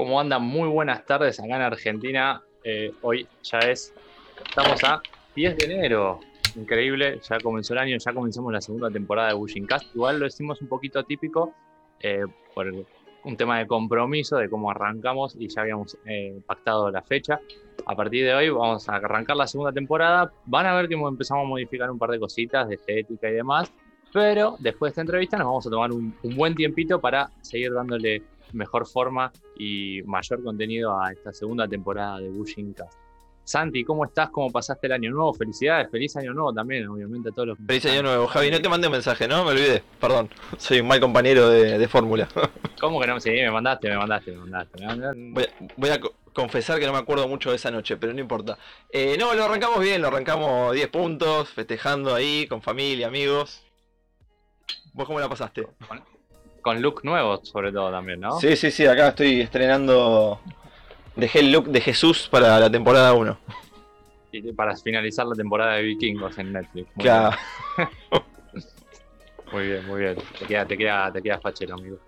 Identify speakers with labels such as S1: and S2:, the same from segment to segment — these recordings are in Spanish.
S1: ¿Cómo andan? Muy buenas tardes acá en Argentina. Eh, hoy ya es, estamos a 10 de enero. Increíble, ya comenzó el año, ya comenzamos la segunda temporada de Bushing Cast. Igual lo decimos un poquito atípico eh, por un tema de compromiso de cómo arrancamos y ya habíamos eh, pactado la fecha. A partir de hoy vamos a arrancar la segunda temporada. Van a ver que empezamos a modificar un par de cositas de estética y demás. Pero después de esta entrevista nos vamos a tomar un, un buen tiempito para seguir dándole mejor forma y mayor contenido a esta segunda temporada de Bushing Cast. Santi, ¿cómo estás? ¿Cómo pasaste el año nuevo? Felicidades, feliz año nuevo también, obviamente a todos los
S2: Feliz año nuevo, Javi, no te mandé un mensaje, ¿no? Me olvidé, perdón. Soy un mal compañero de, fórmula.
S1: ¿Cómo que no? Sí, me mandaste, me mandaste, me mandaste.
S2: Voy, a, confesar que no me acuerdo mucho de esa noche, pero no importa. Eh, no, lo arrancamos bien, lo arrancamos 10 puntos, festejando ahí, con familia, amigos. ¿Vos cómo la pasaste?
S1: Con look nuevo, sobre todo también, ¿no?
S2: Sí, sí, sí, acá estoy estrenando. Dejé el look de Jesús para la temporada 1.
S1: Y para finalizar la temporada de Vikingos en Netflix.
S2: Muy claro.
S1: Bien. muy bien, muy bien. Te queda, te queda, te queda fachero, amigo.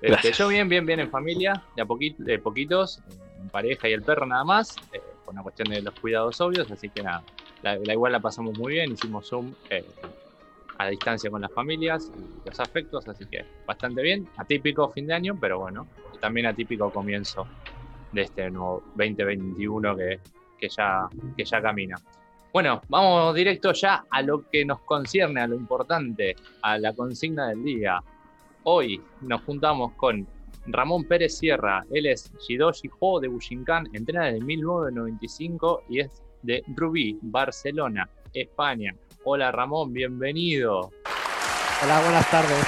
S1: Este, yo bien, bien, bien en familia, de a de poquitos, en pareja y el perro nada más, eh, por una cuestión de los cuidados obvios, así que nada, la, igual la pasamos muy bien, hicimos Zoom eh, a distancia con las familias y los afectos, así que bastante bien. Atípico fin de año, pero bueno, también atípico comienzo de este nuevo 2021 que, que, ya, que ya camina. Bueno, vamos directo ya a lo que nos concierne, a lo importante, a la consigna del día. Hoy nos juntamos con Ramón Pérez Sierra. Él es Shidoshi Ho de Bushinkan, entrena desde 1995 y es de Rubí, Barcelona, España. Hola Ramón, bienvenido.
S3: Hola, buenas tardes.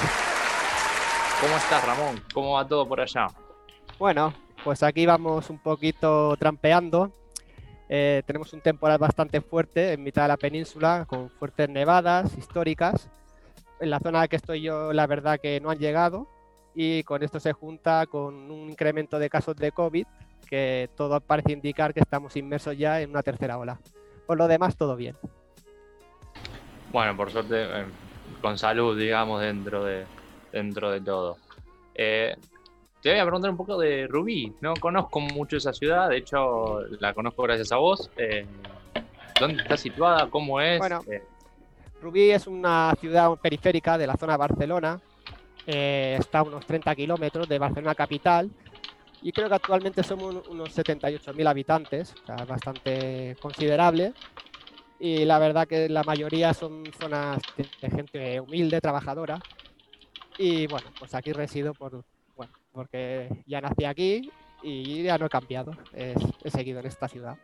S1: ¿Cómo estás Ramón? ¿Cómo va todo por allá?
S3: Bueno, pues aquí vamos un poquito trampeando. Eh, tenemos un temporal bastante fuerte en mitad de la península, con fuertes nevadas históricas. En la zona en la que estoy yo, la verdad que no han llegado. Y con esto se junta con un incremento de casos de COVID, que todo parece indicar que estamos inmersos ya en una tercera ola. Por lo demás, todo bien.
S1: Bueno, por suerte, eh, con salud, digamos, dentro de, dentro de todo. Eh, te voy a preguntar un poco de Rubí. No conozco mucho esa ciudad, de hecho la conozco gracias a vos. Eh, ¿Dónde está situada? ¿Cómo es?
S3: Bueno, Rubí es una ciudad periférica de la zona de Barcelona. está a unos 30 kilómetros de Barcelona capital. Y creo que actualmente somos unos 78.000 habitantes, o sea, bastante considerable y la verdad que la mayoría son zonas de gente humilde, trabajadora. Y bueno, pues aquí resido por, bueno, porque ya nací aquí y ya no he cambiado, he, seguido en esta ciudad.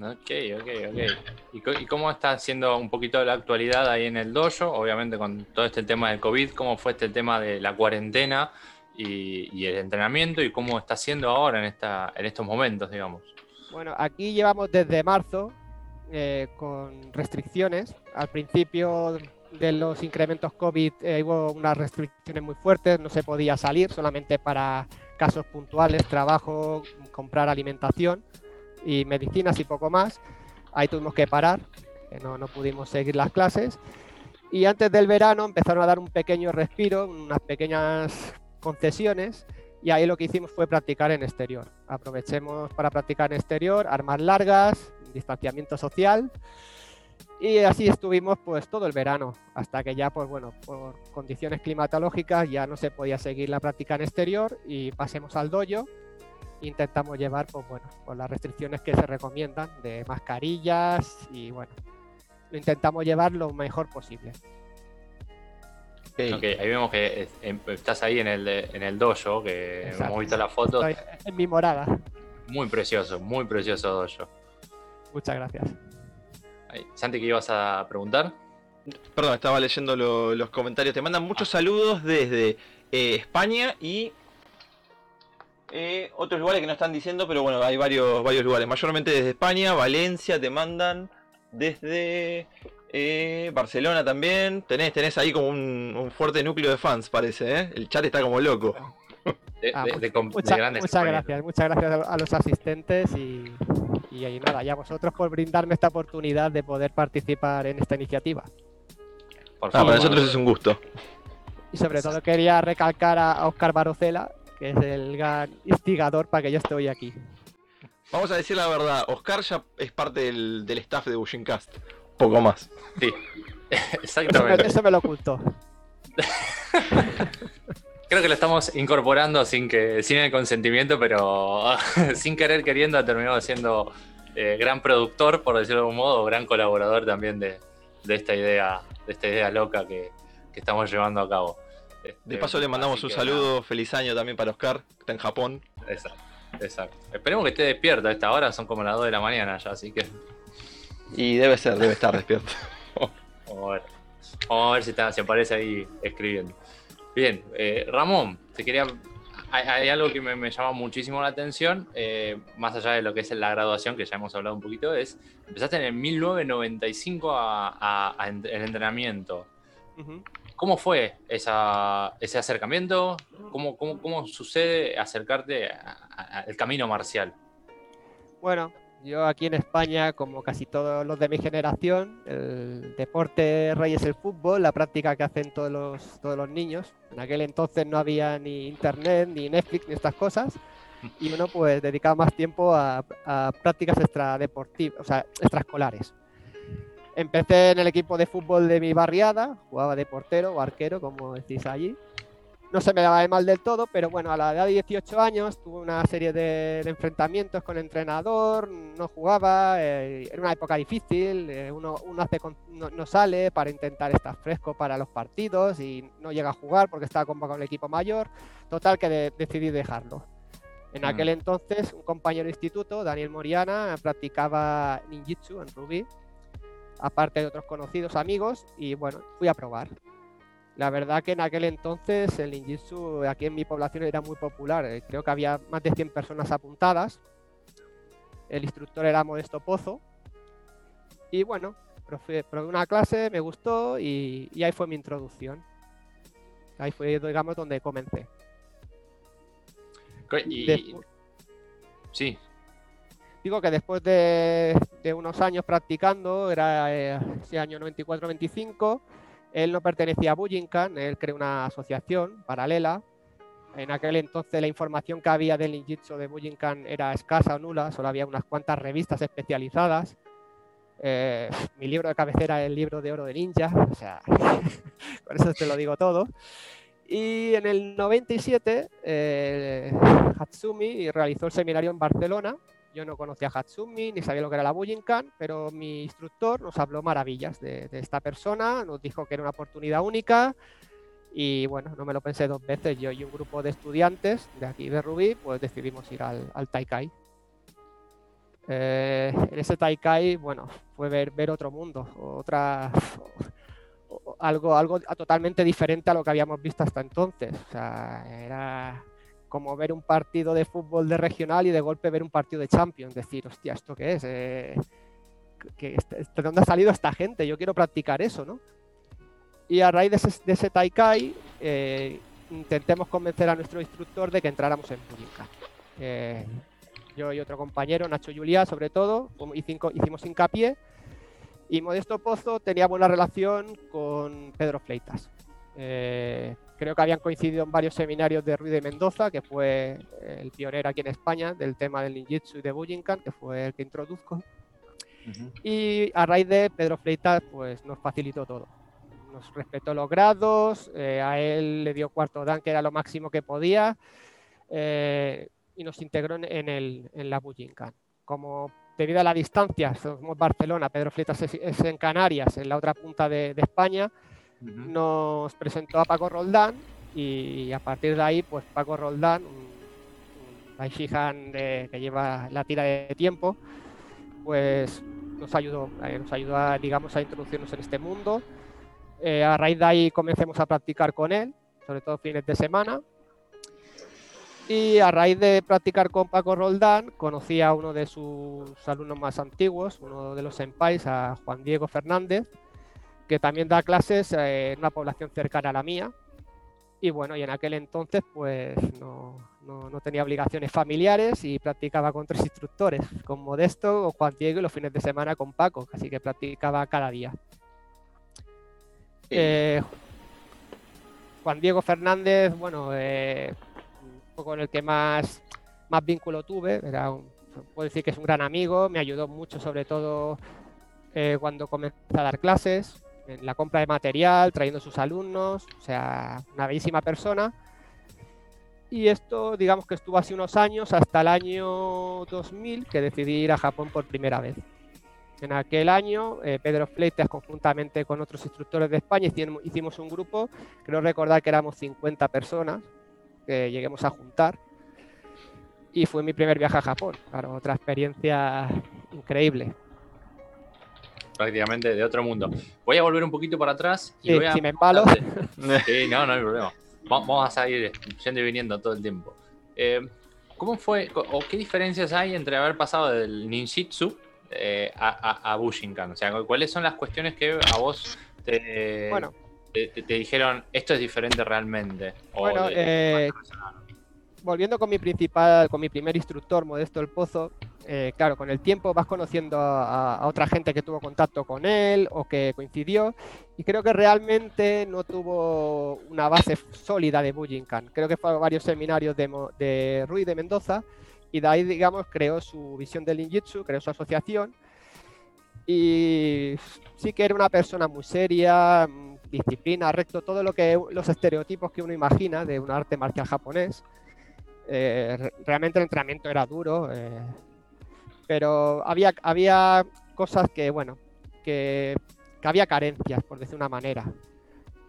S1: Ok, ok, ok. ¿Y, cómo está siendo un poquito la actualidad ahí en el dojo? Obviamente con todo este tema del COVID, ¿cómo fue este tema de la cuarentena y, y el entrenamiento y cómo está siendo ahora en, esta, en estos momentos, digamos?
S3: Bueno, aquí llevamos desde marzo eh, con restricciones. Al principio de los incrementos COVID eh, hubo unas restricciones muy fuertes, no se podía salir solamente para casos puntuales, trabajo, comprar alimentación y medicinas y poco más. Ahí tuvimos que parar, no, no pudimos seguir las clases. Y antes del verano empezaron a dar un pequeño respiro, unas pequeñas concesiones y ahí lo que hicimos fue practicar en exterior. Aprovechemos para practicar en exterior, armas largas, distanciamiento social. Y así estuvimos pues todo el verano, hasta que ya pues bueno, por condiciones climatológicas ya no se podía seguir la práctica en exterior y pasemos al dojo. Intentamos llevar pues bueno, pues las restricciones que se recomiendan de mascarillas y bueno, lo intentamos llevar lo mejor posible.
S1: Ok, ahí vemos que em, estás ahí en el, en el dojo, que hemos visto la foto.
S3: en mi morada.
S1: Muy precioso, muy precioso dojo.
S3: Muchas gracias.
S1: Santi, ¿qué ibas a preguntar?
S2: Perdón, estaba leyendo los comentarios. Te mandan muchos saludos desde eh, España y eh, otros lugares que no están diciendo, pero bueno, hay varios, varios lugares. Mayormente desde España, Valencia, te mandan desde eh, Barcelona también. Tenés, tenés ahí como un, fuerte núcleo de fans, parece, ¿eh? El chat está como loco.
S3: Ah, muchas gracias, muchas gracias a los asistentes y, y, nada, y a vosotros por brindarme esta oportunidad de poder participar en esta iniciativa.
S2: ah, para nosotros es un gusto.
S3: Y sobre todo quería recalcar a Oscar Barocela, que es el gran instigador para que yo esté hoy aquí.
S2: Vamos a decir la verdad, Oscar ya es parte del, del staff de Bushincast. Poco más.
S1: Sí, exactamente.
S3: eso me lo ocultó.
S1: Creo que lo estamos incorporando sin que sin el consentimiento, pero sin querer queriendo ha terminado siendo eh, gran productor, por decirlo de algún modo, o gran colaborador también de, de esta idea, de esta idea loca que, que estamos llevando a cabo.
S2: De
S1: Este,
S2: paso le mandamos un saludo, feliz año también para Oscar, que está en Japón.
S1: Exacto, exacto. Esperemos que esté despierto a esta hora, son como las 2 de la mañana ya, así que
S2: Y debe ser, debe estar despierto.
S1: Vamos a ver. Vamos a ver si, está, si aparece ahí escribiendo. Bien, eh, Ramón, te quería. Hay, hay algo que me, me llama muchísimo la atención, eh, más allá de lo que es la graduación, que ya hemos hablado un poquito, es. Empezaste en el 1995 a, a- a en- el entrenamiento. ¿Cómo fue esa, ese acercamiento? ¿Cómo, cómo, cómo sucede acercarte al camino marcial?
S3: Bueno, yo aquí en España, como casi todos los de mi generación, el deporte rey es el fútbol, la práctica que hacen todos los, todos los niños. En aquel entonces no había ni internet, ni Netflix, ni estas cosas. Y uno pues dedicaba más tiempo a, prácticas extradeportivas, o sea, extraescolares. Empecé en el equipo de fútbol de mi barriada, jugaba de portero o arquero, como decís allí. No se me daba de mal del todo, pero bueno, a la edad de 18 años tuve una serie de, de enfrentamientos con el entrenador, no jugaba, eh, era una época difícil, eh, uno, uno hace con- no, no sale para intentar estar fresco para los partidos y no llega a jugar porque estaba convocado el equipo mayor. Total que de- decidí dejarlo. En
S1: Mm.
S3: aquel entonces, un compañero de instituto, Daniel Moriana, practicaba ninjitsu en Rubí, aparte de otros conocidos amigos, y bueno, fui a probar. La verdad que en aquel entonces el ninjitsu aquí en mi población era muy popular. eh, Creo que había más de 100 personas apuntadas. El instructor era Modesto Pozo. Y bueno, probé una clase, me gustó y, y ahí fue mi introducción. Ahí fue, digamos, donde comencé.
S1: Y, sí,
S3: Digo que después de, de unos años practicando, era eh, ese año 94-95, él no pertenecía a Bujinkan, él creó una asociación paralela. En aquel entonces la información que había del ninjitsu de Bujinkan era escasa o nula, solo había unas cuantas revistas especializadas. Eh, mi libro de cabecera es el libro de oro de ninja, o sea, con eso te lo digo todo. Y en el 97, eh, Hatsumi realizó el seminario en Barcelona. Yo no conocía a Hatsumi ni sabía lo que era la Bujinkan, pero mi instructor nos habló maravillas de, de esta persona, nos dijo que era una oportunidad única y bueno, no me lo pensé dos veces. Yo y un grupo de estudiantes de aquí de Rubí, pues decidimos ir al, al Taikai. Eh, en ese Taikai, bueno, fue ver, ver otro mundo, otra, algo, algo totalmente diferente a lo que habíamos visto hasta entonces. O sea, era como ver un partido de fútbol de regional y de golpe ver un partido de Champions. Decir, hostia, ¿esto qué es? Eh, ¿qué- este- ¿De dónde ha salido esta gente? Yo quiero practicar eso, ¿no? Y a raíz de ese, Taikai, eh, intentemos convencer a nuestro instructor de que entráramos en Bujinkan. Eh, yo y otro compañero, Nacho Juliá, sobre todo, hicimos hincapié. Y Modesto Pozo tenía buena relación con Pedro Fleitas. Eh, creo que habían coincidido en varios seminarios de Ruiz de Mendoza, que fue el pionero aquí en España del tema del ninjitsu y de Bujinkan, que fue el que introduzco. Y a raíz de Pedro Fleitas, pues nos facilitó todo. Nos respetó los grados, eh, a él le dio cuarto dan, que era lo máximo que podía, eh, y nos integró en, el, en la Bujinkan. Como debido a la distancia, somos Barcelona, Pedro Fleitas es, es en Canarias, en la otra punta de, de España, nos presentó a Paco Roldán y a partir de ahí, pues Paco Roldán, un, un de- que lleva la tira de tiempo, pues nos ayudó, eh, nos ayudó a, digamos, a introducirnos en este mundo. Eh, a raíz de ahí comencemos a practicar con él, sobre todo fines de semana. Y a raíz de practicar con Paco Roldán, conocí a uno de sus alumnos más antiguos, uno de los senpais, a Juan Diego Fernández, que también da clases eh, en una población cercana a la mía. Y bueno, y en aquel entonces pues no, no- no tenía obligaciones familiares y practicaba con tres instructores, con Modesto, Juan Diego y los fines de semana con Paco, así que practicaba cada día. Eh, Juan Diego Fernández, bueno, eh, con el que más, más vínculo tuve. Era puedo decir que es un gran amigo, me ayudó mucho, sobre todo eh, cuando comencé a dar clases, la compra de material, trayendo sus alumnos, o sea, una bellísima persona. Y esto, digamos que estuvo así unos años, hasta el año 2000, que decidí ir a Japón por primera vez. En aquel año, eh, Pedro Fleitas, conjuntamente con otros instructores de España, hicimos un grupo, creo recordar que éramos 50 personas, que lleguemos a juntar. Y fue mi primer viaje a Japón, claro, otra experiencia increíble.
S1: Prácticamente de otro mundo. Voy a volver un poquito para atrás.
S3: Y
S1: voy a...
S3: si me embalo.
S1: Sí, no, no hay problema. Vamos a seguir yendo y viniendo todo el tiempo. Eh, ¿Cómo fue o qué diferencias hay entre haber pasado del ninjitsu eh, a, a, Bushinkan? O sea, ¿cuáles son las cuestiones que a vos te,
S3: bueno.
S1: te, dijeron esto es diferente realmente?
S3: bueno, eh, volviendo con mi principal, con mi primer instructor, Modesto El Pozo, eh, claro, con el tiempo vas conociendo a, otra gente que tuvo contacto con él o que coincidió y creo que realmente no tuvo una base sólida de Bujinkan. Creo que fue a varios seminarios de, de Rui de Mendoza y de ahí, digamos, creó su visión del ninjutsu, creó su asociación y sí que era una persona muy seria, disciplina, recto, todo lo que los estereotipos que uno imagina de un arte marcial japonés. Eh, realmente el entrenamiento era duro. Eh, pero había, había cosas que, bueno, que, había carencias, por decir una manera.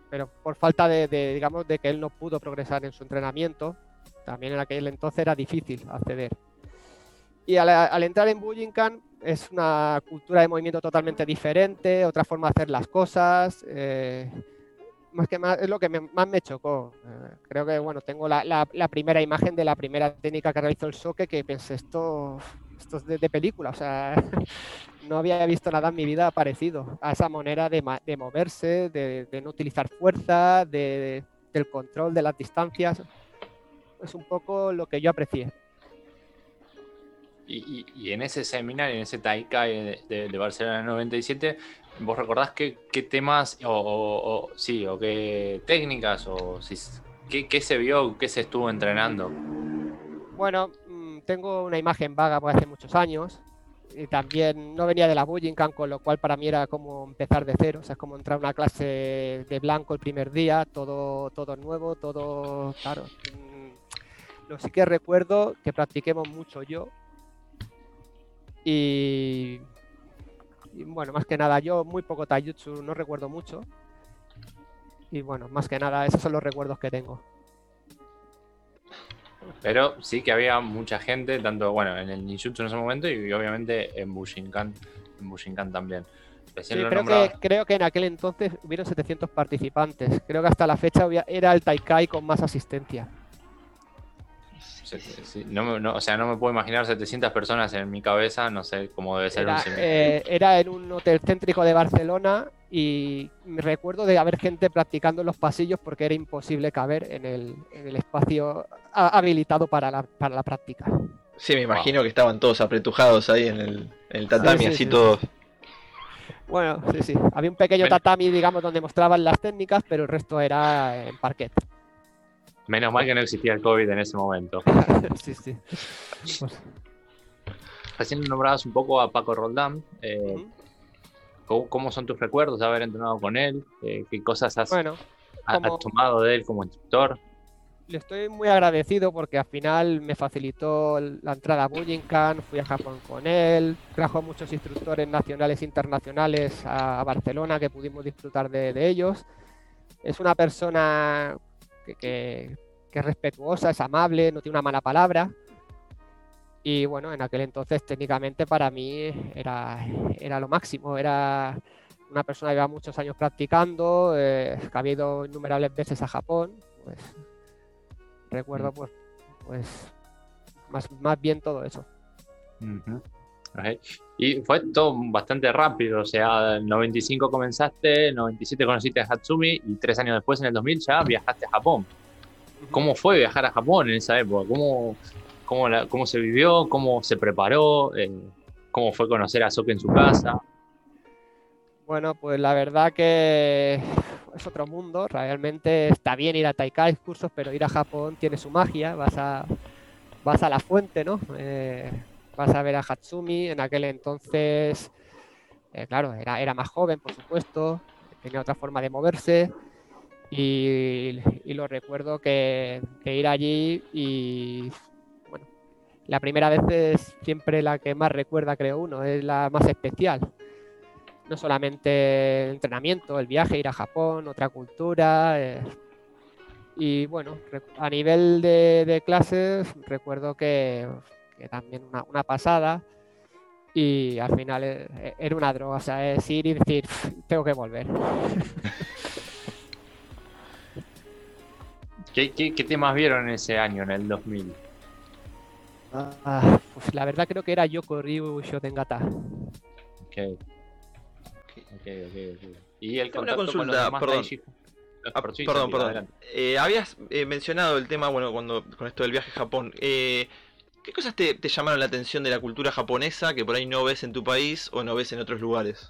S3: Pero por falta de, digamos, de que él no pudo progresar en su entrenamiento, también en aquel entonces era difícil acceder. Y al, entrar en Bujinkan es una cultura de movimiento totalmente diferente, otra forma de hacer las cosas. Eh, más que más, es lo que más me chocó. Eh, creo que bueno, tengo la, la, primera imagen de la primera técnica que realizó el Soke que pensé esto esto es de, película, o sea, no había visto nada en mi vida parecido a esa manera de, moverse, de, no utilizar fuerza, del control de las distancias. Es un poco lo que yo aprecié.
S1: Y, en ese seminario, en ese Taikai de, de, Barcelona 97, ¿vos recordás qué, temas o, sí, o qué técnicas o si, qué, qué se vio, qué se estuvo entrenando?
S3: Bueno, tengo una imagen vaga por hace muchos años. Y también no venía de la Bujinkan, con lo cual para mí era como empezar de cero. O sea, es como entrar a una clase de blanco el primer día, todo, todo nuevo, todo claro. Mm, lo sí que recuerdo que practiquemos mucho yo. Y, y bueno, más que nada, yo muy poco taijutsu, no recuerdo mucho. Y bueno, más que nada, esos son los recuerdos que tengo.
S1: Pero sí que había mucha gente, tanto bueno en el ninjutsu en ese momento y obviamente en Bushinkan, en Bushinkan también.
S3: creo, que, creo que en aquel entonces hubieron 700 participantes. Creo que hasta la fecha era el Taikai con más asistencia
S1: no, o sea, no me puedo imaginar 700 personas en mi cabeza, no sé cómo debe ser
S3: era,
S1: un
S3: eh, era en un hotel céntrico de Barcelona y me recuerdo de haber gente practicando en los pasillos porque era imposible caber en el, espacio habilitado para la, para la práctica.
S2: Sí, me imagino que estaban todos apretujados ahí en el, tatami, así todos.
S3: Bueno, sí, sí. Había un pequeño tatami, digamos, donde mostraban las técnicas, pero el resto era en parquet.
S1: Menos mal que no existía el COVID en ese momento.
S3: sí, sí.
S1: Recién nombrabas un poco a Paco Roldán. Eh, ¿cómo, son tus recuerdos de haber entrenado con él? Eh, ¿Qué cosas has, tomado de él como instructor?
S3: Le estoy muy agradecido porque al final me facilitó la entrada a Bujinkan, fui a Japón con él, trajo a muchos instructores nacionales e internacionales a, Barcelona que pudimos disfrutar de ellos. Es una persona que, es respetuosa, es amable, no tiene una mala palabra. Y bueno, en aquel entonces técnicamente para mí era, era lo máximo, era una persona que lleva muchos años practicando, eh, que había ido innumerables veces a Japón, pues recuerdo mm. pues, pues más, más bien todo eso.
S1: Y fue todo bastante rápido, o sea, en 95 comenzaste, en 97 conociste a Hatsumi y tres años después, en el 2000, ya viajaste a Japón. ¿Cómo fue viajar a Japón en esa época? ¿Cómo, cómo, cómo se vivió? ¿Cómo se preparó? Eh, ¿Cómo fue conocer a Soke en su casa?
S3: Bueno, pues la verdad que es otro mundo. Realmente está bien ir a Taikai cursos, pero ir a Japón tiene su magia. Vas a, vas a la fuente, ¿no? Eh, vas a ver a Hatsumi. En aquel entonces, eh, claro, era, era más joven, por supuesto. Tenía otra forma de moverse. Y, lo recuerdo que, ir allí y la primera vez es siempre la que más recuerda, creo uno, es la más especial no solamente el entrenamiento, el viaje, ir a Japón, otra cultura. Eh, y bueno, a nivel de, clases, recuerdo que, también una, pasada. Y al final eh, era una droga, o sea, es ir y decir, tengo que volver.
S1: ¿Qué, temas vieron en ese año, en el 2000?
S3: Ah, pues la verdad creo que era Yoko Ryu Shotengata.
S1: Okay. Okay, okay, Y el
S2: una consulta, perdón. Ah, perdón, perdón. Eh, habías eh, mencionado el tema, bueno, cuando con esto del viaje a Japón. Eh, ¿Qué cosas te, llamaron la atención de la cultura japonesa que por ahí no ves en tu país o no ves en otros lugares?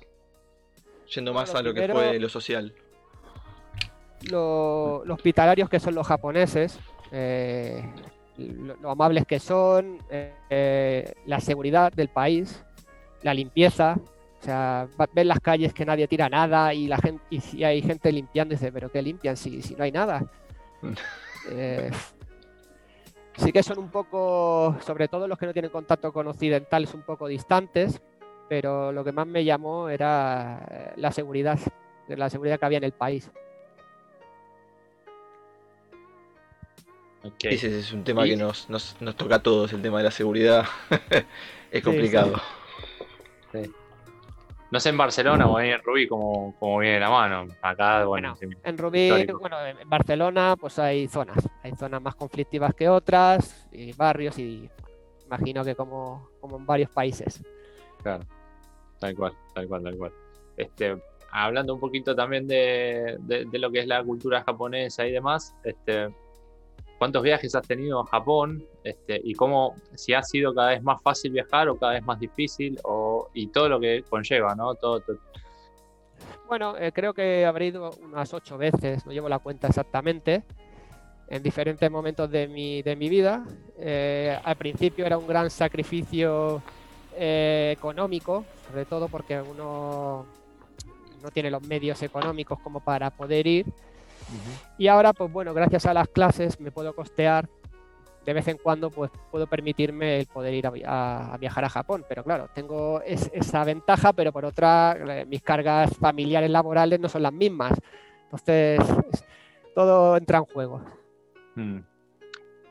S2: Yendo más a lo que fue lo social.
S3: Lo, los hospitalarios que son los japoneses, lo, amables que son, la seguridad del país, la limpieza, o sea, ven las calles que nadie tira nada y la gente y si hay gente limpiando, dice, pero ¿qué limpian si, si no hay nada? Eh, sí que son un poco, sobre todo los que no tienen contacto con occidentales, un poco distantes, pero lo que más me llamó era eh, la seguridad, la seguridad que había en el país.
S2: Ese es un tema que nos, nos, toca a todos, el tema de la seguridad. es complicado.
S1: sí. No sé en Barcelona o en Rubí como, como viene la mano. Acá, bueno.
S3: en Rubí, bueno, en Barcelona, pues hay zonas. Hay zonas más conflictivas que otras, y barrios, y imagino que como, como en varios países.
S1: Claro, tal cual, tal cual, tal cual. Este, hablando un poquito también de, de lo que es la cultura japonesa y demás, este, cuántos viajes has tenido a Japón este, y cómo, si ha sido cada vez más fácil viajar o cada vez más difícil o, y todo lo que conlleva, ¿no? Todo,
S3: Bueno, eh, creo que habré ido unas ocho veces, no llevo la cuenta exactamente, en diferentes momentos de mi, de mi vida. Eh, al principio era un gran sacrificio eh, económico, sobre todo porque uno no tiene los medios económicos como para poder ir y ahora, pues bueno, gracias a las clases me puedo costear de vez en cuando pues puedo permitirme el poder ir a, viajar a Japón, pero claro, tengo esa ventaja, pero por otra eh, mis cargas familiares laborales no son las mismas. Entonces, todo entra en juego.
S1: Hmm.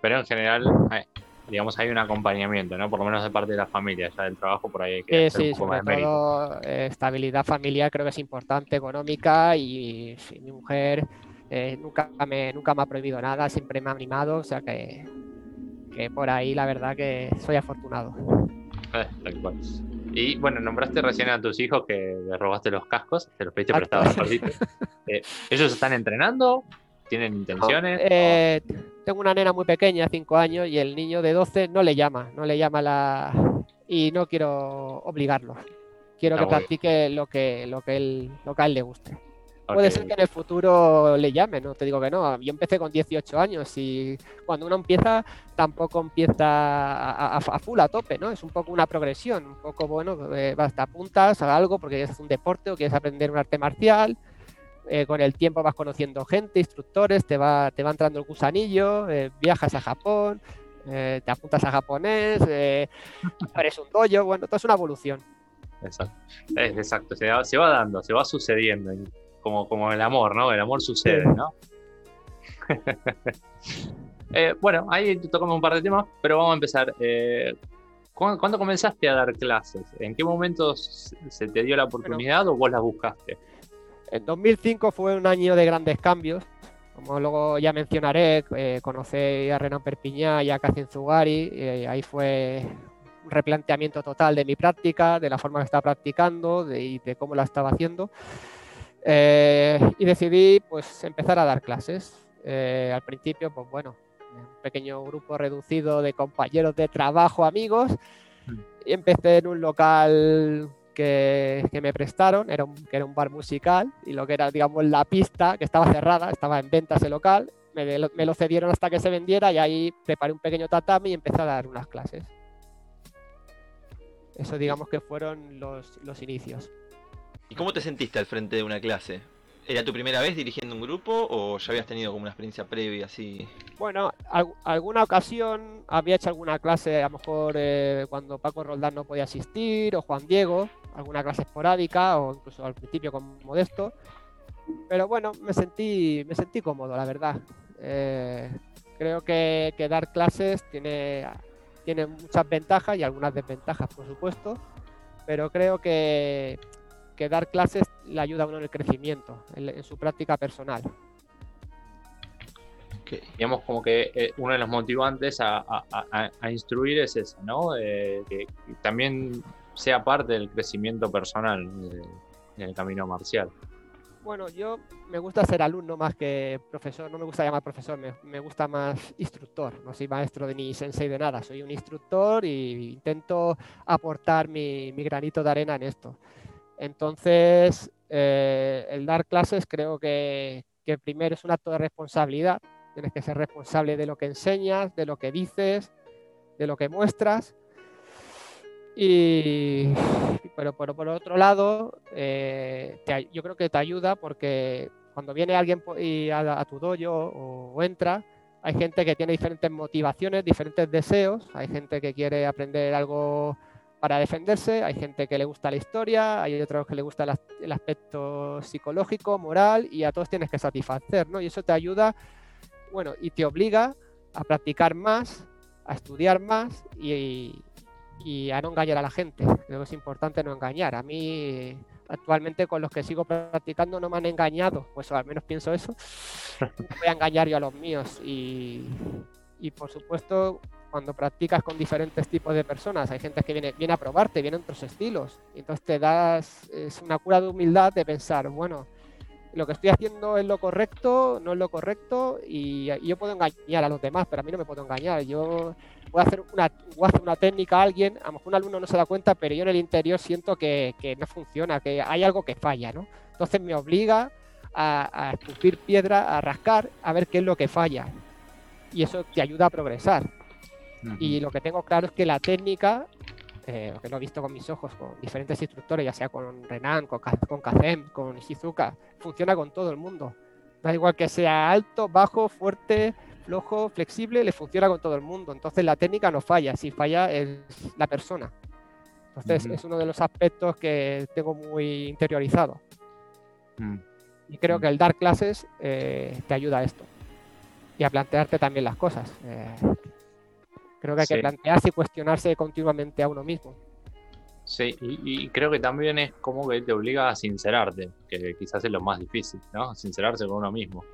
S1: Pero en general, eh, digamos, hay un acompañamiento, ¿no? Por lo menos de parte de la familia, ya del trabajo por ahí hay que
S3: sí, un poco sobre todo eh, estabilidad familiar creo que es importante, económica y mi mujer eh, nunca, me, nunca me ha prohibido nada, siempre me ha animado, o sea que, por ahí la verdad que soy afortunado.
S1: Eh, y bueno, nombraste recién a tus hijos que le robaste los cascos, te los pediste prestados eh, ¿Ellos están entrenando? ¿Tienen intenciones?
S3: tengo una nena muy pequeña, 5 años, y el niño de 12 no le llama, no le llama la... y no quiero obligarlo. Quiero que practique lo que, lo, que él, lo que a él le guste. Puede ser que en el futuro le llame, no te digo que no. Yo empecé con 18 años y cuando uno empieza, tampoco empieza a, full, a tope, ¿no? Es un poco una progresión, un poco, bueno, eh, te apuntas a algo porque hacer un deporte o quieres aprender un arte marcial. Eh, con el tiempo vas conociendo gente, instructores, te va, te va entrando el gusanillo, eh, viajas a Japón, te apuntas a japonés, eres un dojo, bueno, todo es una evolución.
S1: Exacto, es, exacto, se va, se va dando, se va sucediendo como, como el amor, ¿no? El amor sucede, ¿no? Eh, bueno, ahí tocamos un par de temas, pero vamos a empezar. Eh, ¿cuándo, comenzaste a dar clases? ¿En qué momento se te dio la oportunidad o vos las buscaste?
S3: En 2005 fue un año de grandes cambios. Como luego ya mencionaré, eh, conocí a Renan Perpiñá y a Kacin Zugari. Eh, ahí fue un replanteamiento total de mi práctica, de la forma que estaba practicando de, y de cómo la estaba haciendo. Eh, y decidí pues empezar a dar clases. Eh, al principio, pues bueno, un pequeño grupo reducido de compañeros de trabajo, amigos. Mm. Y empecé en un local que, me prestaron, era un, que era un bar musical y lo que era, digamos, la pista, que estaba cerrada, estaba en venta ese local, me, lo cedieron hasta que se vendiera y ahí preparé un pequeño tatami y empecé a dar unas clases. Eso digamos que fueron los, los inicios.
S2: ¿Y cómo te sentiste al frente de una clase? ¿Era tu primera vez dirigiendo un grupo o ya habías tenido como una experiencia previa así?
S3: Bueno, alguna ocasión había hecho alguna clase, a lo mejor eh, cuando Paco Roldán no podía asistir, o Juan Diego, alguna clase esporádica, o incluso al principio con Modesto. Pero bueno, me sentí, me sentí cómodo, la verdad. Eh, creo que, que, dar clases tiene, tiene muchas ventajas y algunas desventajas, por supuesto. Pero creo que, que dar clases le ayuda a uno en el crecimiento, en, su práctica personal.
S1: Digamos como que eh, uno de los motivantes a, instruir es eso, ¿no? Eh, que también sea parte del crecimiento personal en el camino marcial.
S3: Bueno, yo me gusta ser alumno más que profesor, no me gusta llamar profesor, me, gusta más instructor, no soy maestro de ni sensei de nada, soy un instructor y intento aportar mi, mi granito de arena en esto. Entonces, eh, el dar clases creo que, primero es un acto de responsabilidad. Tienes que ser responsable de lo que enseñas, de lo que dices, de lo que muestras. Y, pero, por otro lado, eh, yo creo que te ayuda porque cuando viene alguien a, a tu dojo o, entra, hay gente que tiene diferentes motivaciones, diferentes deseos. Hay gente que quiere aprender algo para defenderse, hay gente que le gusta la historia, hay otros que le gusta el aspecto psicológico, moral, y a todos tienes que satisfacer, ¿no? Y eso te ayuda, bueno, y te obliga a practicar más, a estudiar más y, a no engañar a la gente. Creo que es importante no engañar. A mí, actualmente, con los que sigo practicando no me han engañado, pues al menos pienso eso. voy a engañar yo a los míos. Y, y por supuesto, cuando practicas con diferentes tipos de personas, hay gente que viene, viene a probarte, vienen otros estilos. Y entonces te das, es una cura de humildad de pensar, bueno, lo que estoy haciendo es lo correcto, no es lo correcto, y, yo puedo engañar a los demás, pero a mí no me puedo engañar. Yo voy a hacer una, voy una técnica a alguien, a lo mejor un alumno no se da cuenta, pero yo en el interior siento que, que no funciona, que hay algo que falla, ¿no? Entonces me obliga a, a escupir piedra, a rascar, a ver qué es lo que falla. Y eso te ayuda a progresar. Y lo que tengo claro es que la técnica, eh, que lo he visto con mis ojos, con diferentes instructores, ya sea con Renan, con, con Kazem, con Shizuka, funciona con todo el mundo. Da igual que sea alto, bajo, fuerte, flojo, flexible, le funciona con todo el mundo. Entonces la técnica no falla, si falla es la persona. Entonces es uno de los aspectos que tengo muy interiorizado. Mm. Y creo que el dar clases eh, te ayuda a esto. Y a plantearte también las cosas. Eh, Creo que hay que plantearse y cuestionarse continuamente a uno mismo.
S1: Sí, y, creo que también es como que te obliga a sincerarte, que quizás es lo más difícil, ¿no? Sincerarse con uno mismo.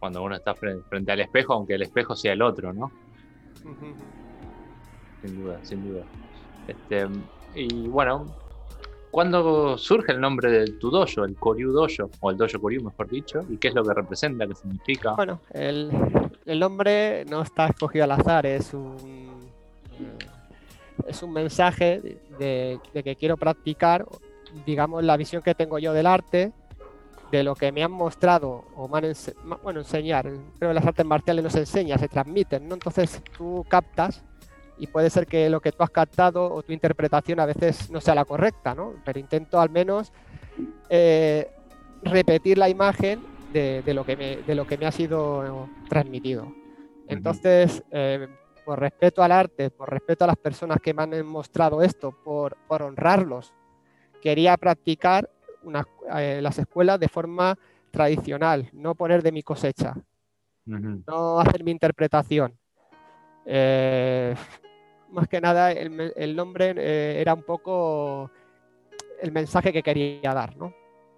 S1: Cuando uno está frente, al espejo, aunque el espejo sea el otro, ¿no? Sin duda, sin duda. Este, y bueno, ¿cuándo surge el nombre de tu dojo, el Koryu Dojo, o el Dojo Koryu, mejor dicho? ¿Y qué es lo que representa, qué significa?
S3: Bueno, el, el nombre no está escogido al azar, es un es un mensaje de, que quiero practicar, digamos, la visión que tengo yo del arte, de lo que me han mostrado o me han bueno, enseñar. Creo que las artes marciales no se enseñan, se transmiten, ¿no? Entonces tú captas y puede ser que lo que tú has captado o tu interpretación a veces no sea la correcta, ¿no? Pero intento al menos eh, repetir la imagen de, lo que me, de lo que me ha sido transmitido. Entonces, eh, por respeto al arte, por respeto a las personas que me han mostrado esto, por, honrarlos, quería practicar eh, las escuelas de forma tradicional, no poner de mi cosecha, no hacer mi interpretación. Eh, más que nada, el, nombre eh, era un poco el mensaje que quería dar.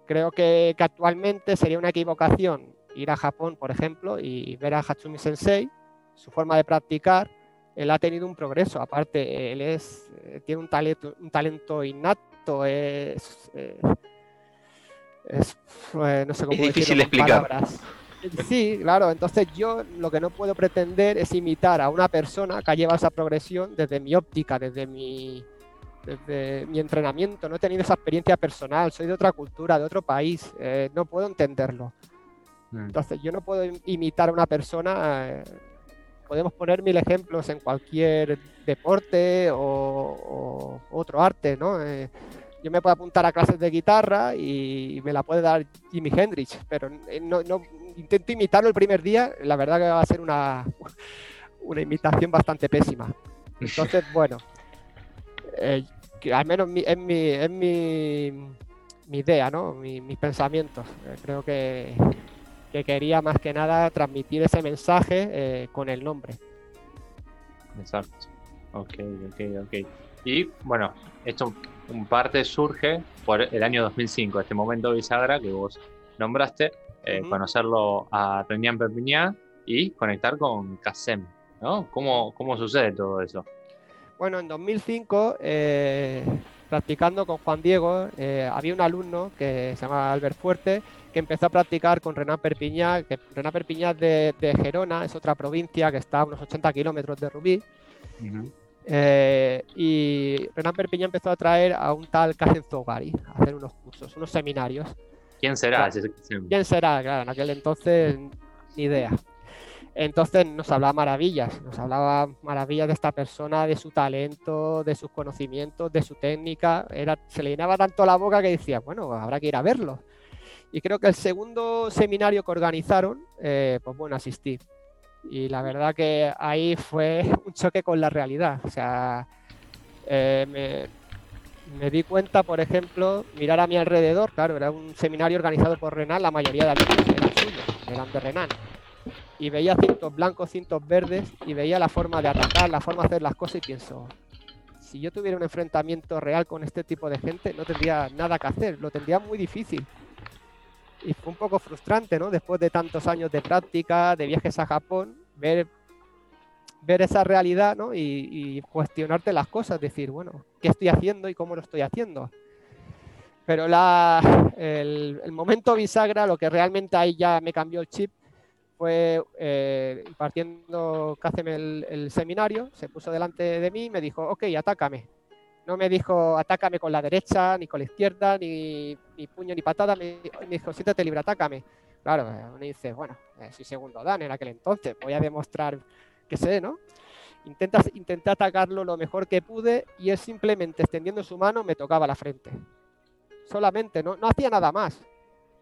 S3: Creo que, que, actualmente sería una equivocación ir a Japón, por ejemplo, y ver a Hatsumi Sensei, su forma de practicar, él ha tenido un progreso. Aparte, él es, eh, tiene un talento, un talento innato, es, eh, es
S2: no sé cómo es difícil explicar. Palabras.
S3: Sí, claro. Entonces yo lo que no puedo pretender es imitar a una persona que ha llevado esa progresión desde mi óptica, desde mi, desde mi entrenamiento, no he tenido esa experiencia personal, soy de otra cultura, de otro país, eh, no puedo entenderlo. Mm. Entonces yo no puedo imitar a una persona, eh, podemos poner mil ejemplos en cualquier deporte o, otro arte, ¿no? Eh, yo me puedo apuntar a clases de guitarra y me la puede dar Jimi Hendrix, pero no, no intento imitarlo el primer día, la verdad que va a ser una, una imitación bastante pésima. Entonces, bueno, eh, al menos es mi, es mi, mi idea, ¿no? mis pensamientos. Eh, creo que, que, quería más que nada transmitir ese mensaje eh, con el nombre.
S1: Exacto. Ok, ok, ok. Y bueno, esto en parte surge por el año 2005, este momento bisagra que vos nombraste, conocerlo a Reñán Perpiñán y conectar con Casem, ¿no? ¿Cómo, ¿Cómo sucede todo eso?
S3: Bueno, en 2005, eh, practicando con Juan Diego, eh, había un alumno que se llama Albert Fuerte, que empezó a practicar con Renan Perpiñá, que Renan Perpiñá de, de, Gerona, es otra provincia que está a unos 80 kilómetros de Rubí. Eh, y Renan Perpiñá empezó a traer a un tal Kazen Zogari a hacer unos cursos, unos seminarios.
S1: ¿Quién será?
S3: ¿Quién será? Claro, en aquel entonces ni idea. Entonces nos hablaba maravillas, nos hablaba maravillas de esta persona, de su talento, de sus conocimientos, de su técnica. Era, se le llenaba tanto la boca que decía, bueno, habrá que ir a verlo. Y creo que el segundo seminario que organizaron, eh, pues bueno, asistí. Y la verdad que ahí fue un choque con la realidad. O sea, eh, me, me, di cuenta, por ejemplo, mirar a mi alrededor, claro, era un seminario organizado por Renan, la mayoría de alumnos eran suyos, eran de Renan y veía cintos blancos, cintos verdes y veía la forma de atacar, la forma de hacer las cosas y pienso, si yo tuviera un enfrentamiento real con este tipo de gente no tendría nada que hacer, lo tendría muy difícil. Y fue un poco frustrante, ¿no? Después de tantos años de práctica, de viajes a Japón, ver, ver esa realidad, ¿no? Y, cuestionarte las cosas, decir, bueno, ¿qué estoy haciendo y cómo lo estoy haciendo? Pero la, el, el momento bisagra, lo que realmente ahí ya me cambió el chip, fue eh, impartiendo el, el, seminario, se puso delante de mí y me dijo, ok, atácame. No me dijo, atácame con la derecha, ni con la izquierda, ni, puño, ni patada. Me, dijo, siéntate libre, atácame. Claro, uno dice, bueno, eh, soy segundo Dan en aquel entonces, voy a demostrar que sé, ¿no? Intenté atacarlo lo mejor que pude y él simplemente extendiendo su mano me tocaba la frente. Solamente, no, no hacía nada más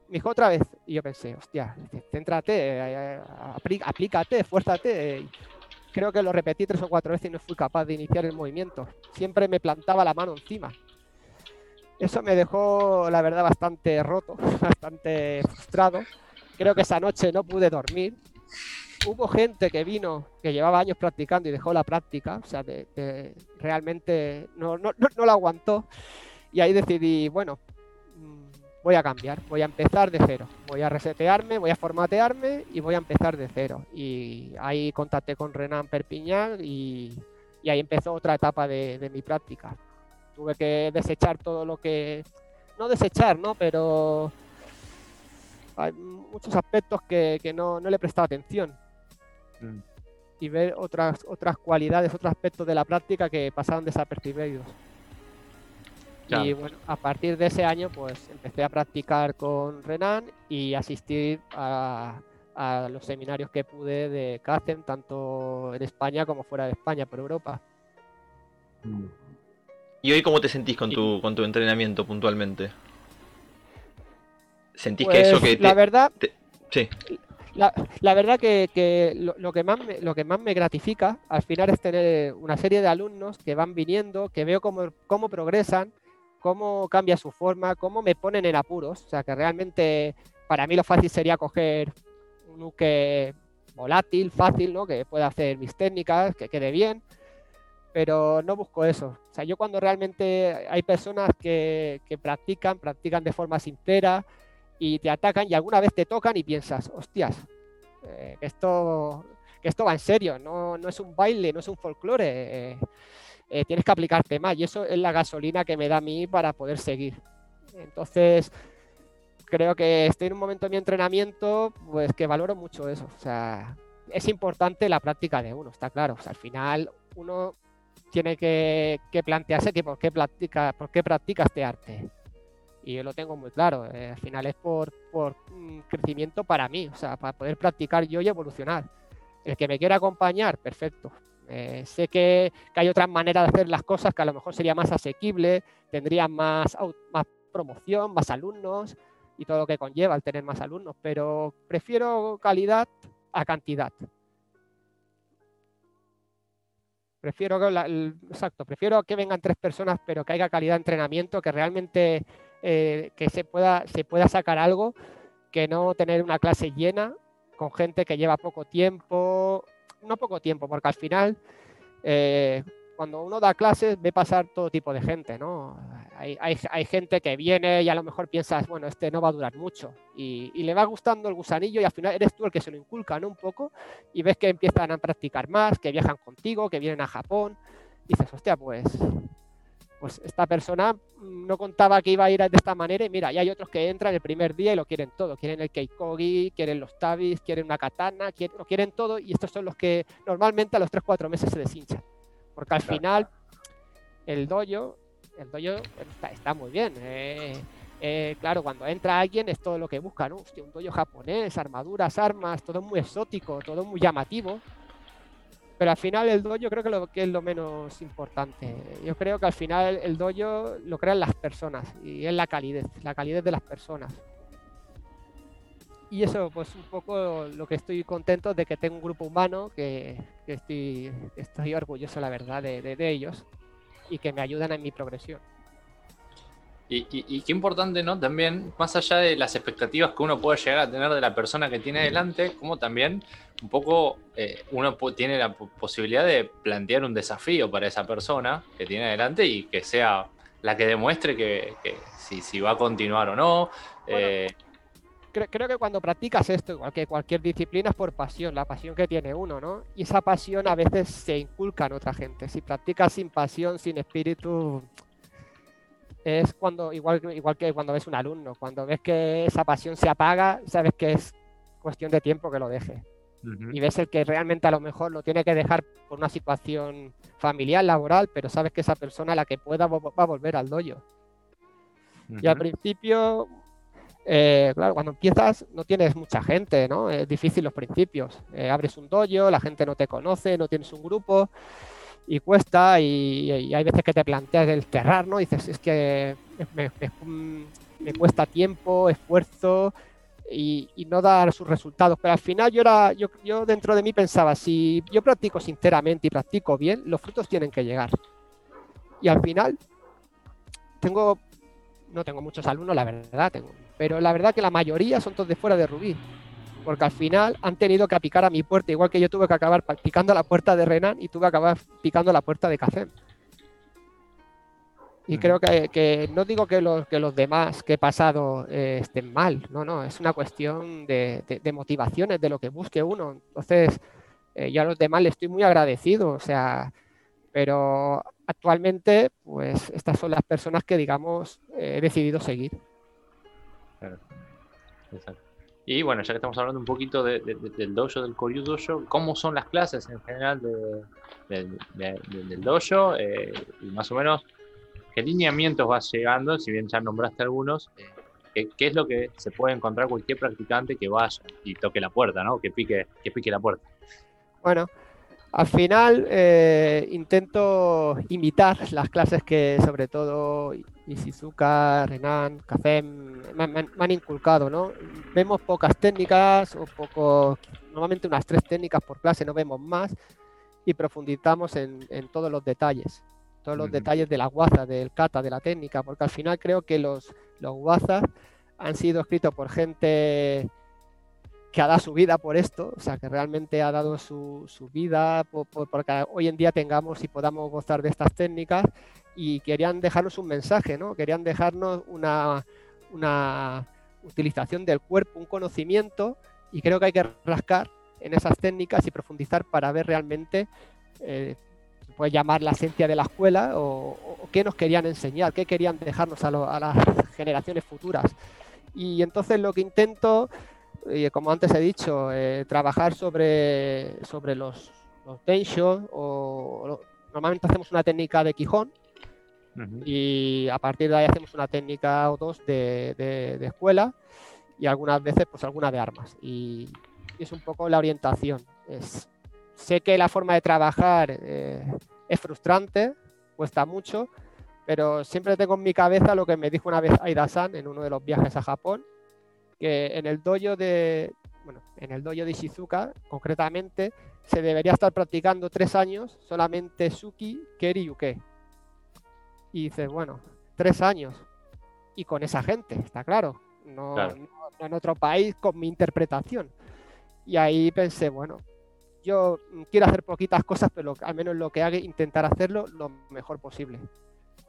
S3: me dijo otra vez. Y yo pensé, hostia, céntrate, eh, eh, aplícate, esfuérzate. Creo que lo repetí tres o cuatro veces y no fui capaz de iniciar el movimiento. Siempre me plantaba la mano encima. Eso me dejó, la verdad, bastante roto, bastante frustrado. Creo que esa noche no pude dormir. Hubo gente que vino, que llevaba años practicando y dejó la práctica, o sea, realmente no, no, la aguantó. Y ahí decidí, bueno, voy a cambiar, voy a empezar de cero, voy a resetearme, voy a formatearme y voy a empezar de cero. Y ahí contacté con Renan Perpiñán y, ahí empezó otra etapa de, mi práctica. Tuve que desechar todo lo que, no desechar, ¿no? Pero hay muchos aspectos que, no, no, le prestaba atención. Mm. Y ver otras, otras cualidades, otros aspectos de la práctica que pasaban desapercibidos. Y bueno, a partir de ese año pues empecé a practicar con Renan y asistir a, los seminarios que pude de Kacen, tanto en España como fuera de España, por Europa.
S2: Mm. ¿Y hoy cómo te sentís con tu, con tu entrenamiento puntualmente? ¿Sentís que eso
S3: pues,
S2: que...
S3: la verdad... sí. La, verdad que, lo, que más me, lo que más me gratifica al final es tener una serie de alumnos que van viniendo, que veo cómo, cómo progresan cómo cambia su forma, cómo me ponen en apuros. O sea, que realmente para mí lo fácil sería coger un nuke volátil, fácil, ¿no? Que pueda hacer mis técnicas, que quede bien, pero no busco eso. O sea, yo cuando realmente hay personas que, practican, practican de forma sincera y te atacan y alguna vez te tocan y piensas, hostias, eh, esto, que esto va en serio, no, no, es un baile, no es un folclore. Eh, eh, tienes que aplicarte más y eso es la gasolina que me da a mí para poder seguir. Entonces, creo que estoy en un momento de mi entrenamiento pues que valoro mucho eso. O sea, es importante la práctica de uno, está claro. Al final uno tiene que, plantearse que por qué, practica, por qué practica este arte. Y yo lo tengo muy claro, eh, al final es por, por crecimiento para mí, o sea, para poder practicar yo y evolucionar. El que me quiera acompañar, perfecto. Eh, sé que, hay otras maneras de hacer las cosas que a lo mejor sería más asequible, tendría más, más promoción, más alumnos y todo lo que conlleva el tener más alumnos, pero prefiero calidad a cantidad. Prefiero que, exacto, prefiero que vengan tres personas, pero que haya calidad de entrenamiento, que realmente eh, que se pueda, se pueda sacar algo, que no tener una clase llena con gente que lleva poco tiempo, no poco tiempo, porque al final eh, cuando uno da clases ve pasar todo tipo de gente, ¿no? Hay, gente que viene y a lo mejor piensas, bueno, este no va a durar mucho y, le va gustando el gusanillo y al final eres tú el que se lo inculca, ¿no? Un poco y ves que empiezan a practicar más, que viajan contigo, que vienen a Japón y dices, hostia, pues, pues esta persona no contaba que iba a ir de esta manera y mira, y hay otros que entran el primer día y lo quieren todo, quieren el keikogi, quieren los tabis, quieren una katana, quieren, lo quieren todo y estos son los que normalmente a los 3-4 meses se deshinchan. Porque al final, el dojo, el dojo está, muy bien. Eh, eh, claro, cuando entra alguien es todo lo que busca, ¿no? un dojo japonés, armaduras, armas, todo muy exótico, todo muy llamativo. Pero al final el dojo creo que, lo, que es lo menos importante. Yo creo que al final el dojo lo crean las personas y es la calidez, la calidez de las personas y eso, pues un poco lo que estoy contento de que tengo un grupo humano que, estoy, estoy orgulloso, la verdad, de, ellos y que me ayudan en mi progresión.
S1: Y, qué importante, ¿no? También, más allá de las expectativas que uno puede llegar a tener de la persona que tiene delante, como también un poco eh, uno tiene la posibilidad de plantear un desafío para esa persona que tiene delante y que sea la que demuestre que, si, va a continuar o no. Eh,
S3: creo, que cuando practicas esto, igual que cualquier disciplina, es por pasión, la pasión que tiene uno, ¿no? Y esa pasión a veces se inculca en otra gente. Si practicas sin pasión, sin espíritu, es cuando, igual, igual que cuando ves un alumno, cuando ves que esa pasión se apaga, sabes que es cuestión de tiempo que lo deje. Y ves el que realmente a lo mejor lo tiene que dejar por una situación familiar, laboral, pero sabes que esa persona, la que pueda, va a volver al dojo. Y al principio eh, claro, cuando empiezas no tienes mucha gente, ¿no? Es difícil los principios. Eh, abres un dojo, la gente no te conoce, no tienes un grupo y cuesta y, hay veces que te planteas el cerrar, ¿no? dices, es que me, cuesta tiempo, esfuerzo y, no dar sus resultados. Pero al final yo, era, yo, yo dentro de mí pensaba, si yo practico sinceramente y practico bien, los frutos tienen que llegar. Y al final tengo, no tengo muchos alumnos, la verdad, tengo pero la verdad que la mayoría son todos de fuera de Rubí. Porque al final han tenido que picar a mi puerta, igual que yo tuve que acabar picando la puerta de Renan y tuve que acabar picando la puerta de Café. Y creo que, no digo que los, que los demás que he pasado eh, estén mal, no, no, es una cuestión de, motivaciones, de lo que busque uno. Entonces, eh, yo a los demás les estoy muy agradecido, o sea, pero actualmente, pues estas son las personas que, digamos, he decidido seguir.
S1: Y bueno, ya que estamos hablando un poquito del dojo, del Koryu Dojo, ¿cómo son las clases en general del dojo? Eh, y más o menos, ¿qué lineamientos vas llegando? Si bien ya nombraste algunos, eh, ¿qué, es lo que se puede encontrar cualquier practicante que vaya y toque la puerta, ¿no? Que pique, que pique la puerta.
S3: Bueno, al final eh, intento imitar las clases que sobre todo Ishizuka, Renan, Café me, han inculcado, ¿no? Vemos pocas técnicas o poco, normalmente unas tres técnicas por clase, no vemos más y profundizamos en, todos los detalles, todos los detalles de la guaza, del kata, de la técnica, porque al final creo que los, los guazas han sido escritos por gente que ha dado su vida por esto, o sea, que realmente ha dado su, vida por, que hoy en día tengamos y podamos gozar de estas técnicas y querían dejarnos un mensaje, ¿no? Querían dejarnos una, una utilización del cuerpo, un conocimiento y creo que hay que rascar en esas técnicas y profundizar para ver realmente, eh, se puede llamar la esencia de la escuela o, qué nos querían enseñar, qué querían dejarnos a, a las generaciones futuras. Y entonces lo que intento y como antes he dicho, eh, trabajar sobre, sobre los, los o normalmente hacemos una técnica de Quijón y a partir de ahí hacemos una técnica o dos de, de, escuela y algunas veces pues alguna de armas. Y, es un poco la orientación. Es, sé que la forma de trabajar eh, es frustrante, cuesta mucho, pero siempre tengo en mi cabeza lo que me dijo una vez Aida-san en uno de los viajes a Japón, que en el dojo de, bueno, en el dojo de Shizuka, concretamente, se debería estar practicando tres años solamente Suki, Keri y Yuke. Y dices, bueno, tres años. Y con esa gente, está claro. No, en otro país con mi interpretación. Y ahí pensé, bueno, yo quiero hacer poquitas cosas, pero al menos lo que haga, intentar hacerlo lo mejor posible.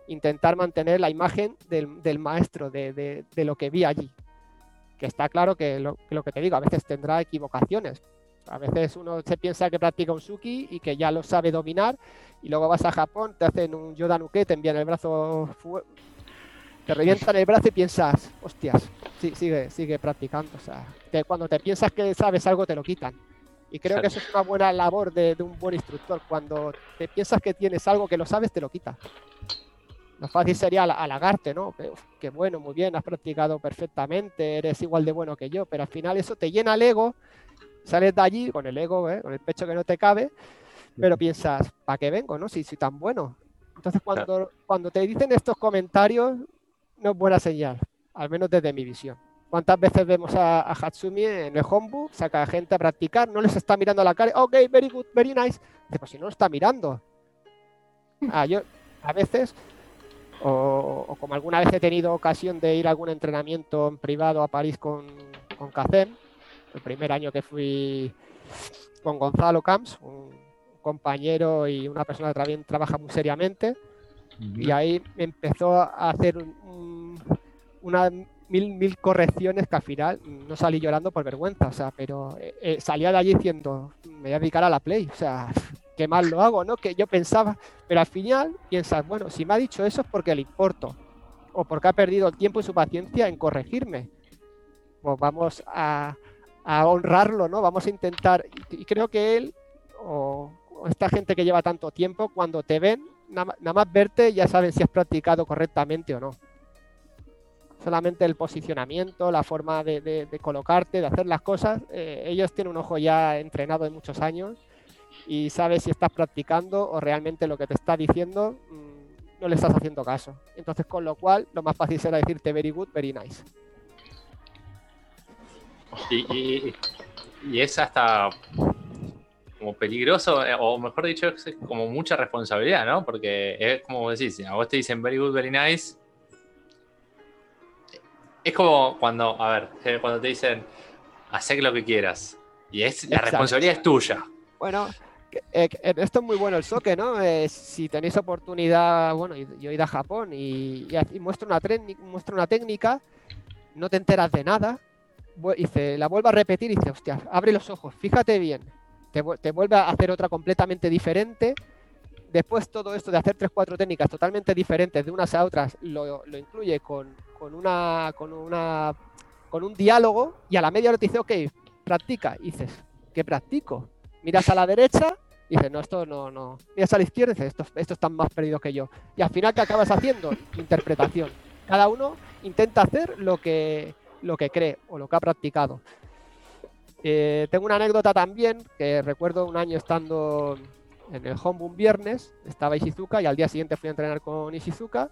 S3: Intentar mantener la imagen del, maestro, de, lo que vi allí. Que está claro que lo, que lo que te digo, a veces tendrá equivocaciones, a veces uno se piensa que practica un suki y que ya lo sabe dominar y luego vas a Japón, te hacen un yodanuke, te envían el brazo, te revientan el brazo y piensas, hostias, sigue, sigue practicando. O sea, cuando te piensas que sabes algo te lo quitan. Y creo que eso es una buena labor de, un buen instructor. Cuando te piensas que tienes algo que lo sabes, te lo quita. Lo fácil sería halagarte, ¿no? Que, bueno, muy bien, has practicado perfectamente, eres igual de bueno que yo, pero al final eso te llena el ego Sales de allí con el ego, ¿eh? con el pecho que no te cabe, pero piensas, ¿para qué vengo? ¿no? Si soy tan bueno. Entonces, cuando, cuando te dicen estos comentarios, no es buena señal, al menos desde mi visión. ¿Cuántas veces vemos a, Hatsumi en el homebook? Saca a gente a practicar, no les está mirando a la cara, ok, very good, very nice. Dice, pues si no lo está mirando. Ah, yo a veces, o, como alguna vez he tenido ocasión de ir a algún entrenamiento en privado a París con, con el primer año que fui con Gonzalo Camps, un compañero y una persona que también trabaja muy seriamente. Y ahí empezó a hacer una mil, mil correcciones que al final no salí llorando por vergüenza, o sea, pero eh, eh, salía de allí diciendo, me voy a dedicar a la play, o sea, qué mal lo hago, ¿no? Que yo pensaba, pero al final piensas, bueno, si me ha dicho eso es porque le importo, o porque ha perdido el tiempo y su paciencia en corregirme. Pues vamos a, honrarlo, ¿no? Vamos a intentar, y creo que él o, esta gente que lleva tanto tiempo, cuando te ven, nada, más verte ya saben si has practicado correctamente o no. Solamente el posicionamiento, la forma de, colocarte, de hacer las cosas, eh, ellos tienen un ojo ya entrenado de muchos años y sabes si estás practicando o realmente lo que te está diciendo mm, no le estás haciendo caso. Entonces, con lo cual, lo más fácil será decirte very good, very nice.
S1: Y, es hasta como peligroso, eh, o mejor dicho, es como mucha responsabilidad, ¿no? Porque es como decís, a vos te dicen very good, very nice. Es como cuando, a ver, eh, cuando te dicen, hacer lo que quieras. Y es, la responsabilidad es tuya.
S3: Bueno, eh, esto es muy bueno el soque, ¿no? si tenéis oportunidad, bueno, yo he ido a Japón y, muestro, una muestro una técnica, no te enteras de nada, dice, la vuelvo a repetir y dice, hostia, abre los ojos, fíjate bien, te, vuelve a hacer otra completamente diferente. Después todo esto de hacer tres, cuatro técnicas totalmente diferentes de unas a otras lo, incluye con, una, con, una, un diálogo y a la media hora te dice, ok, practica. Y dices, ¿qué practico? Miras a la derecha y dices, no, esto no, no. Miras a la izquierda y dices, estos, estos están más perdidos que yo. Y al final, ¿qué acabas haciendo? Interpretación. Cada uno intenta hacer lo que, lo que cree o lo que ha practicado. Eh, tengo una anécdota también que recuerdo un año estando en el home un viernes, estaba Ishizuka y al día siguiente fui a entrenar con Ishizuka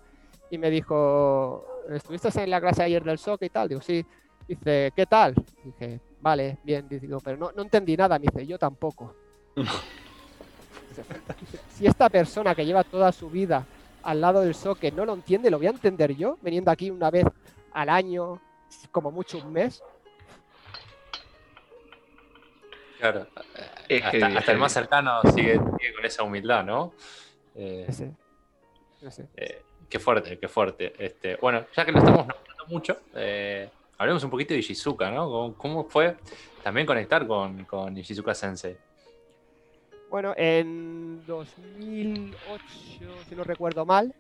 S3: y me dijo, ¿estuviste en la clase ayer del SOC y tal? Digo, sí. Dice, ¿qué tal? Dije, vale, bien. Digo, pero no, no entendí nada. Me dice, yo tampoco. si esta persona que lleva toda su vida al lado del SOC no lo entiende, ¿lo voy a entender yo? Veniendo aquí una vez al año como mucho un mes.
S1: Claro, hasta, el más cercano sigue, con esa humildad, ¿no? Eh, eh, qué fuerte, qué fuerte. Este, bueno, ya que lo estamos nombrando mucho, eh, hablemos un poquito de Ishizuka, ¿no? ¿Cómo, fue también conectar con, con Ishizuka Sensei?
S3: Bueno, en 2008, si no recuerdo mal,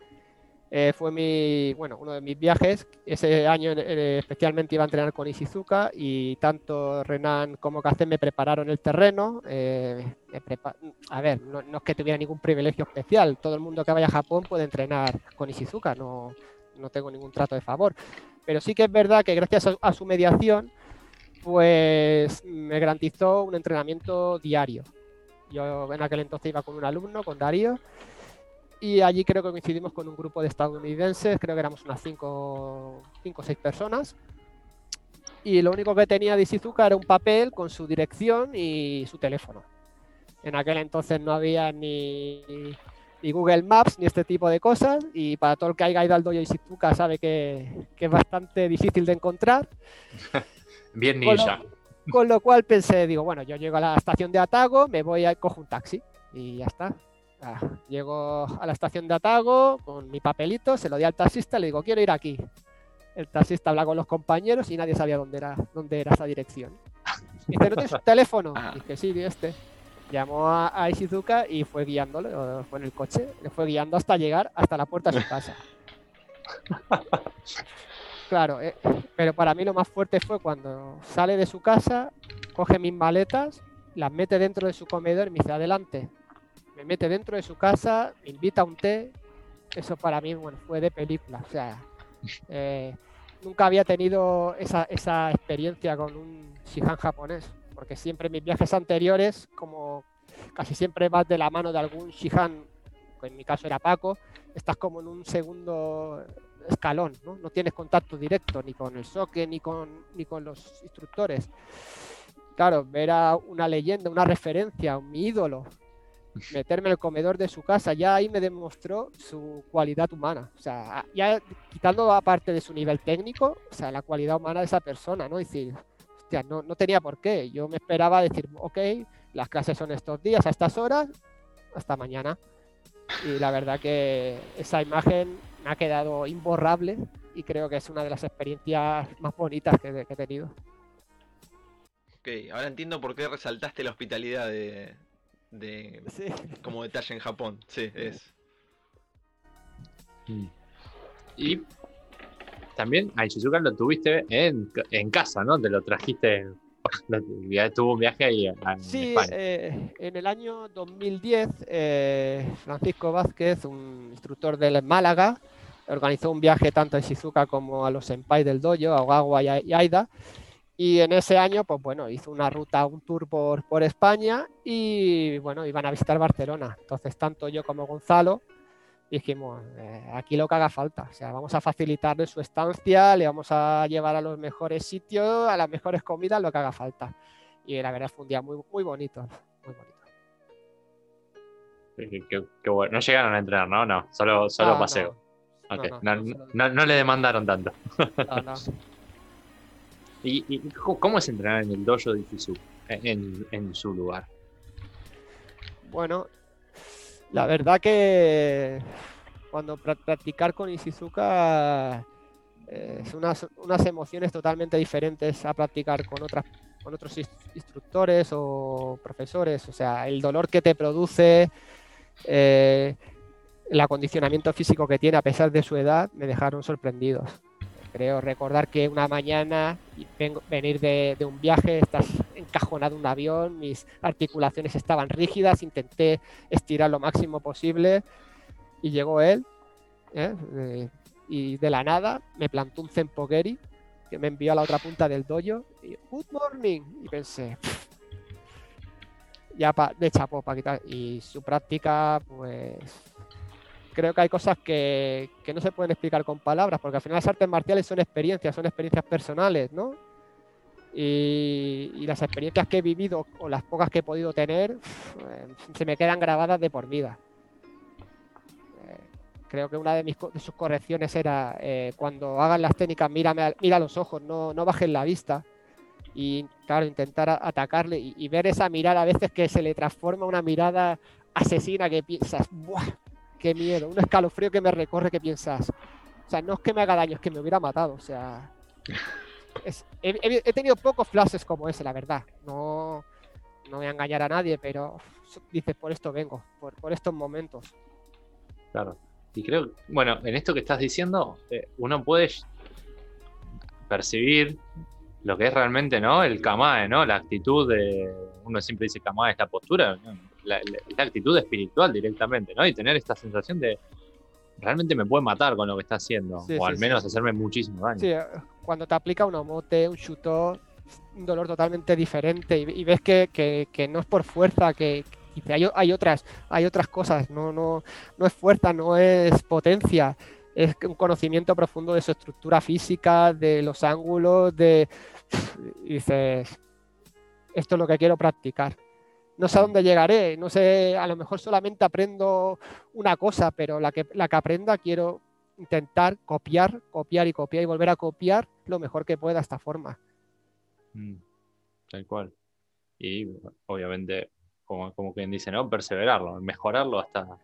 S3: Eh, fue mi, bueno, uno de mis viajes. Ese año eh, especialmente iba a entrenar con Ishizuka y tanto Renan como Kacen me prepararon el terreno. Eh, a ver, no, es que tuviera ningún privilegio especial. Todo el mundo que vaya a Japón puede entrenar con Ishizuka, no, no tengo ningún trato de favor. Pero sí que es verdad que gracias a, su mediación, pues me garantizó un entrenamiento diario. Yo en aquel entonces iba con un alumno, con Darío, y allí creo que coincidimos con un grupo de estadounidenses, creo que éramos unas 5 o 6 personas. Y lo único que tenía de Ishizuka era un papel con su dirección y su teléfono. En aquel entonces no había ni, ni Google Maps ni este tipo de cosas. Y para todo el que haya ido al dojo Ishizuka sabe que, que es bastante difícil de encontrar.
S1: Bien ninja.
S3: Con lo, cual pensé, digo, bueno, yo llego a la estación de Atago, me voy a cojo un taxi y ya está. Ah, llego a la estación de Atago con mi papelito, se lo di al taxista, le digo, quiero ir aquí. El taxista habla con los compañeros y nadie sabía dónde era, dónde era esa dirección. Dice, ¿no tienes un teléfono? Ah. Dije, sí, este. Llamó a, Ishizuka y fue guiándole, fue en el coche, le fue guiando hasta llegar hasta la puerta de su casa. Claro, eh, pero para mí lo más fuerte fue cuando sale de su casa, coge mis maletas, las mete dentro de su comedor y me dice, adelante, me mete dentro de su casa, me invita a un té. Eso para mí bueno, fue de película. O sea, eh, nunca había tenido esa, esa, experiencia con un Shihan japonés, porque siempre mis viajes anteriores, como casi siempre vas de la mano de algún Shihan, en mi caso era Paco, estás como en un segundo escalón, ¿no? No tienes contacto directo ni con el soque ni con, ni con los instructores. Claro, ver a una leyenda, una referencia, mi ídolo, meterme en el comedor de su casa, ya ahí me demostró su cualidad humana. O sea, ya quitando aparte de su nivel técnico, o sea, la cualidad humana de esa persona, ¿no? Es decir, hostia, no, no tenía por qué. Yo me esperaba decir, ok, las clases son estos días, a estas horas, hasta mañana. Y la verdad que esa imagen me ha quedado imborrable y creo que es una de las experiencias más bonitas que, que he tenido.
S2: Ok, ahora entiendo por qué resaltaste la hospitalidad de, de como detalle en Japón. Sí, es.
S1: Y también a Ishizuka lo tuviste en, en, casa, ¿no? Te lo trajiste. Tuvo un viaje ahí en
S3: sí, eh, en el año 2010, eh, Francisco Vázquez, un instructor de Málaga, organizó un viaje tanto a Shizuka como a los senpai del dojo, a Ogawa y Aida, y en ese año, pues bueno, hizo una ruta, un tour por, por España y bueno, iban a visitar Barcelona. Entonces, tanto yo como Gonzalo dijimos, eh, aquí lo que haga falta. O sea, vamos a facilitarle su estancia, le vamos a llevar a los mejores sitios, a las mejores comidas, lo que haga falta. Y la verdad fue un día muy, muy bonito, muy
S1: bonito. Qué, bueno. No llegaron a entrenar, ¿no? No, solo, solo paseo. No, no, le demandaron tanto. No, ¿Y, cómo es entrenar en el dojo de Ichizuka, en, su lugar?
S3: Bueno, la verdad que cuando practicar con Ishizuka eh, es unas, unas, emociones totalmente diferentes a practicar con otras con otros instructores o profesores. O sea, el dolor que te produce, eh, el acondicionamiento físico que tiene a pesar de su edad, me dejaron sorprendidos. Creo recordar que una mañana vengo, venir de, un viaje, estás encajonado en un avión, mis articulaciones estaban rígidas, intenté estirar lo máximo posible y llegó él ¿eh? y de la nada me plantó un Zempogeri que me envió a la otra punta del dojo y good morning y pensé ya de chapo para quitar y su práctica pues creo que hay cosas que, no se pueden explicar con palabras, porque al final las artes marciales son experiencias, son experiencias personales, ¿no? Y, las experiencias que he vivido o las pocas que he podido tener se me quedan grabadas de por vida. Eh, creo que una de, mis, sus correcciones era eh, cuando hagan las técnicas, mírame, mira los ojos, no, no bajen la vista. Y claro, intentar atacarle y, y, ver esa mirada a veces que se le transforma una mirada asesina que piensas, ¡buah! Qué miedo, un escalofrío que me recorre que piensas, o sea, no es que me haga daño, es que me hubiera matado, o sea, he, tenido pocos flashes como ese, la verdad, no, no voy a engañar a nadie, pero dices, por esto vengo, por, estos momentos.
S1: Claro. Y creo, bueno, en esto que estás diciendo, eh, uno puede percibir lo que es realmente, ¿no? El kamae, ¿no? La actitud de, uno siempre dice kamae es la postura, la, actitud espiritual directamente, ¿no? Y tener esta sensación de, realmente me puede matar con lo que está haciendo, o al menos hacerme muchísimo daño.
S3: Sí, cuando te aplica un omote, un shuto, un dolor totalmente diferente y, ves que, no es por fuerza, que, hay, hay, otras, hay otras cosas, no, no, no es fuerza, no es potencia, es un conocimiento profundo de su estructura física, de los ángulos, de... Y dices, esto es lo que quiero practicar. No sé a dónde llegaré, no sé, a lo mejor solamente aprendo una cosa, pero la que, la que aprenda quiero intentar copiar, copiar y copiar y volver a copiar lo mejor que pueda esta forma.
S1: Mm, tal cual. Y obviamente, como, como quien dice, ¿no? Perseverarlo, mejorarlo hasta,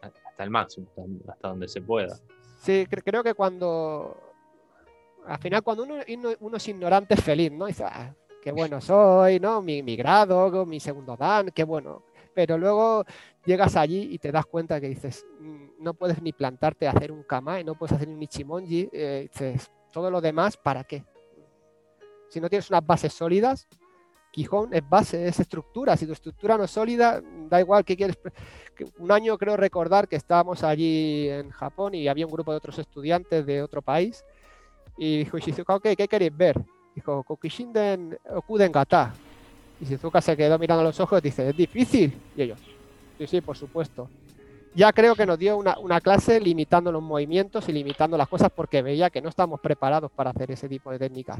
S1: hasta el máximo, hasta, donde se pueda.
S3: Sí, creo que cuando. Al final, cuando uno, uno es ignorante, es feliz, ¿no? Dice, ah, qué bueno soy, ¿no? Mi, mi grado, mi segundo dan, qué bueno. Pero luego llegas allí y te das cuenta que dices, mm, no puedes ni plantarte a hacer un kamae, no puedes hacer un ichimonji, eh, dices, todo lo demás, ¿para qué? Si no tienes unas bases sólidas, Quijón es base, es estructura. Si tu estructura no es sólida, da igual que quieres. Un año creo recordar que estábamos allí en Japón y había un grupo de otros estudiantes de otro país. Y dijo ok, ¿qué queréis ver? Dijo, Kokishinden Okuden Gata. Y Shizuka se quedó mirando a los ojos y dice, ¿es difícil? Y ellos, sí, sí, por supuesto. Ya creo que nos dio una, una clase limitando los movimientos y limitando las cosas porque veía que no estamos preparados para hacer ese tipo de técnicas.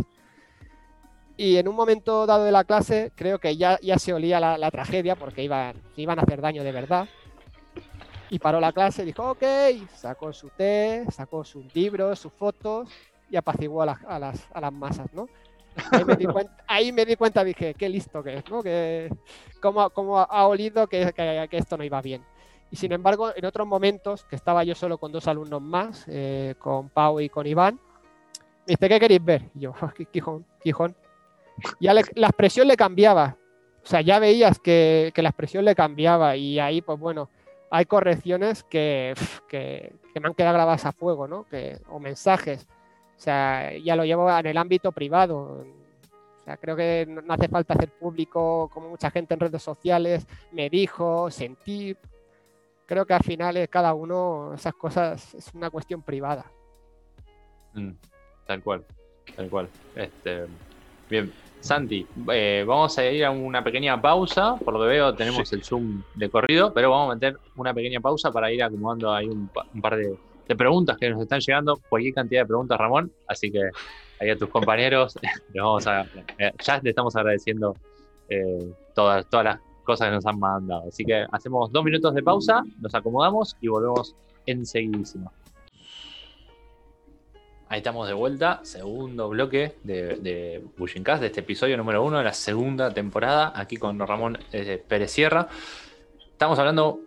S3: Y en un momento dado de la clase, creo que ya, ya se olía la, tragedia porque iban, iban a hacer daño de verdad. Y paró la clase, dijo, ok, sacó su té, sacó sus libros, sus fotos y apaciguó a, a, las, a las masas, ¿no? Ahí me, di cuenta, ahí me di cuenta, dije, qué listo que es, ¿no? Que, cómo, cómo ha olido que, que, esto no iba bien. Y sin embargo, en otros momentos, que estaba yo solo con dos alumnos más, eh, con Pau y con Iván, me dice, ¿qué queréis ver? Y yo, Quijón, Quijón ya la expresión le cambiaba. O sea, ya veías que, la expresión le cambiaba y ahí, pues bueno, hay correcciones que, me han quedado grabadas a fuego, ¿no? Que, o mensajes. O sea, ya lo llevo en el ámbito privado. O sea, creo que no hace falta hacer público como mucha gente en redes sociales me dijo, sentí. Creo que al final eh, cada uno, esas cosas es una cuestión privada.
S1: Mm, tal cual, tal cual. Este, bien, Santi, eh, vamos a ir a una pequeña pausa. Por lo que veo, tenemos el Zoom de corrido, pero vamos a meter una pequeña pausa para ir acomodando ahí un, par de, preguntas que nos están llegando. Cualquier cantidad de preguntas, Ramón. Así que ahí a tus compañeros, eh, ya le estamos agradeciendo eh, todas, todas las cosas que nos han mandado. Así que hacemos dos minutos de pausa, nos acomodamos y volvemos enseguidísimo. Ahí estamos de vuelta, segundo bloque de, de Bushincast, de este episodio número uno de la segunda temporada, aquí con Ramón eh, Pérez Sierra. Estamos hablando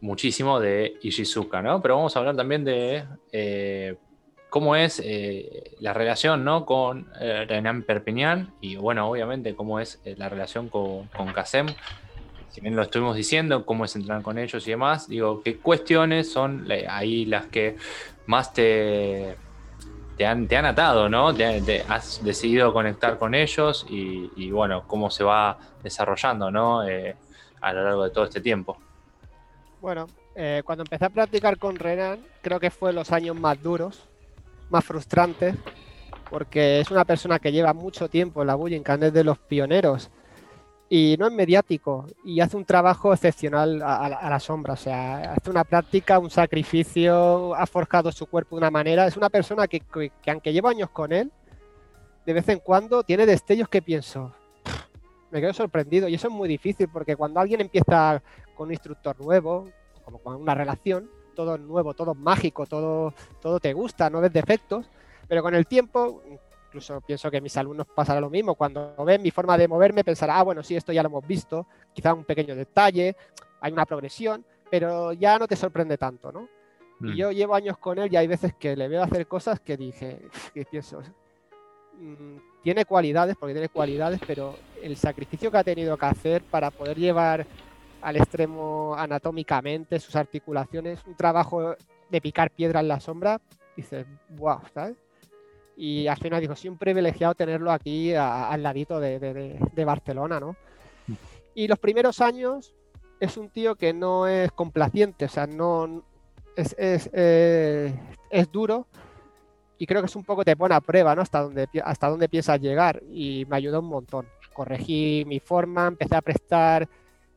S1: muchísimo de Ishizuka, ¿no? Pero vamos a hablar también de eh, cómo es eh, la relación, ¿no? Con Renan Perpignan y, bueno, obviamente, cómo es la relación con, con Kasem. Si bien lo estuvimos diciendo, cómo es entrenar con ellos y demás, digo, ¿qué cuestiones son ahí las que más te te han, atado, ¿no? Te, has decidido conectar con ellos y, bueno, cómo se va desarrollando, ¿no? A lo largo de todo este tiempo.
S3: Bueno, eh, cuando empecé a practicar con Renan, creo que fue los años más duros, más frustrantes, porque es una persona que lleva mucho tiempo en la Bullying, que es de los pioneros y no es mediático y hace un trabajo excepcional a, la sombra, o sea, hace una práctica, un sacrificio, ha forjado su cuerpo de una manera, es una persona que, aunque llevo años con él, de vez en cuando tiene destellos que pienso, me quedo sorprendido y eso es muy difícil porque cuando alguien empieza con un instructor nuevo, como con una relación, todo es nuevo, todo es mágico, todo, todo te gusta, no ves defectos, pero con el tiempo incluso pienso que mis alumnos pasará lo mismo. Cuando ven mi forma de moverme, pensará, ah, bueno, sí, esto ya lo hemos visto, quizá un pequeño detalle, hay una progresión, pero ya no te sorprende tanto, ¿no? Y mm. yo llevo años con él y hay veces que le veo hacer cosas que dije, que pienso, mm, tiene cualidades, porque tiene cualidades, pero el sacrificio que ha tenido que hacer para poder llevar al extremo anatómicamente sus articulaciones, un trabajo de picar piedra en la sombra, dices, wow, ¿sabes? Y al final digo, sí, un privilegiado tenerlo aquí al ladito de, Barcelona, ¿no? Y los primeros años es un tío que no es complaciente, o sea, no es, es, eh, es duro, y creo que es un poco te pone a prueba, ¿no? Hasta dónde, hasta dónde piensas llegar y me ayudó un montón. Corregí mi forma, empecé a prestar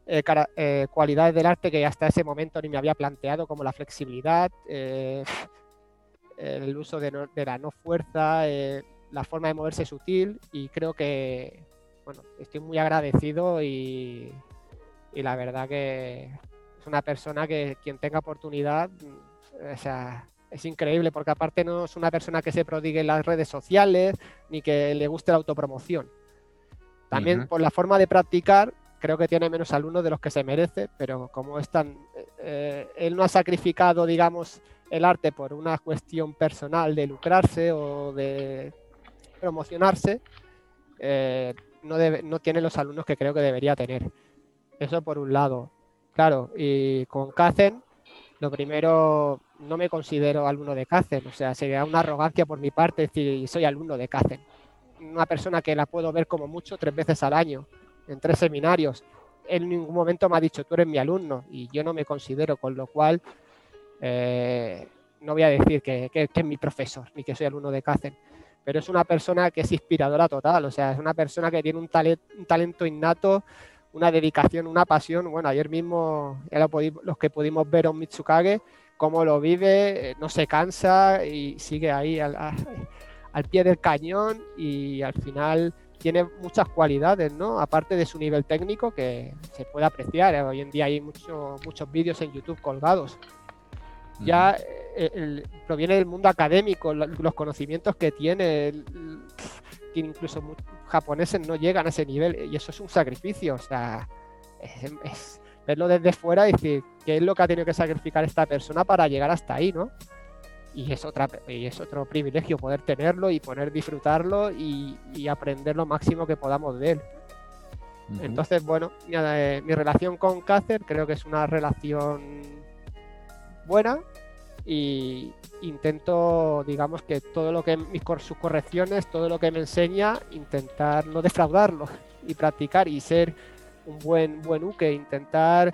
S3: eh, eh, cualidades del arte que hasta ese momento ni me había planteado, como la flexibilidad, eh, el uso de, la no fuerza, la forma de moverse sutil y creo que, bueno, estoy muy agradecido y, y la verdad que es una persona que quien tenga oportunidad, o sea, es increíble porque aparte no es una persona que se prodigue en las redes sociales ni que le guste la autopromoción. También por la forma de practicar, creo que tiene menos alumnos de los que se merece, pero como es tan... Eh, él no ha sacrificado, digamos, el arte por una cuestión personal de lucrarse o de promocionarse, eh, no, no tiene los alumnos que creo que debería tener. Eso por un lado. Claro, y con Kacen lo primero, no me considero alumno de Kacen, o sea, sería una arrogancia por mi parte decir soy alumno de Kacen. Una persona que la puedo ver como mucho tres veces al año, en tres seminarios. En ningún momento me ha dicho tú eres mi alumno y yo no me considero, con lo cual eh, no voy a decir que, es mi profesor ni que soy alumno de Kacen, pero es una persona que es inspiradora total, o sea, es una persona que tiene un talento innato una dedicación, una pasión. Bueno, ayer mismo los que pudimos ver a un Mitsukage, cómo lo vive, eh, no se cansa y sigue ahí al, pie del cañón y al final tiene muchas cualidades, ¿no? Aparte de su nivel técnico que se puede apreciar. ¿eh? Hoy en día hay muchos muchos vídeos en YouTube colgados. Ya eh, proviene del mundo académico, los conocimientos que tiene, que incluso japoneses no llegan a ese nivel y eso es un sacrificio. O sea, es, verlo desde fuera y decir qué es lo que ha tenido que sacrificar esta persona para llegar hasta ahí, ¿no? Y es, otra, y es otro privilegio poder tenerlo y poder disfrutarlo y, aprender lo máximo que podamos de él. Entonces, bueno, eh, mi relación con Cácer creo que es una relación buena y, intento, digamos que todo lo que mis sus correcciones, todo lo que me enseña, intentar no defraudarlo y practicar y ser un buen buen uke, intentar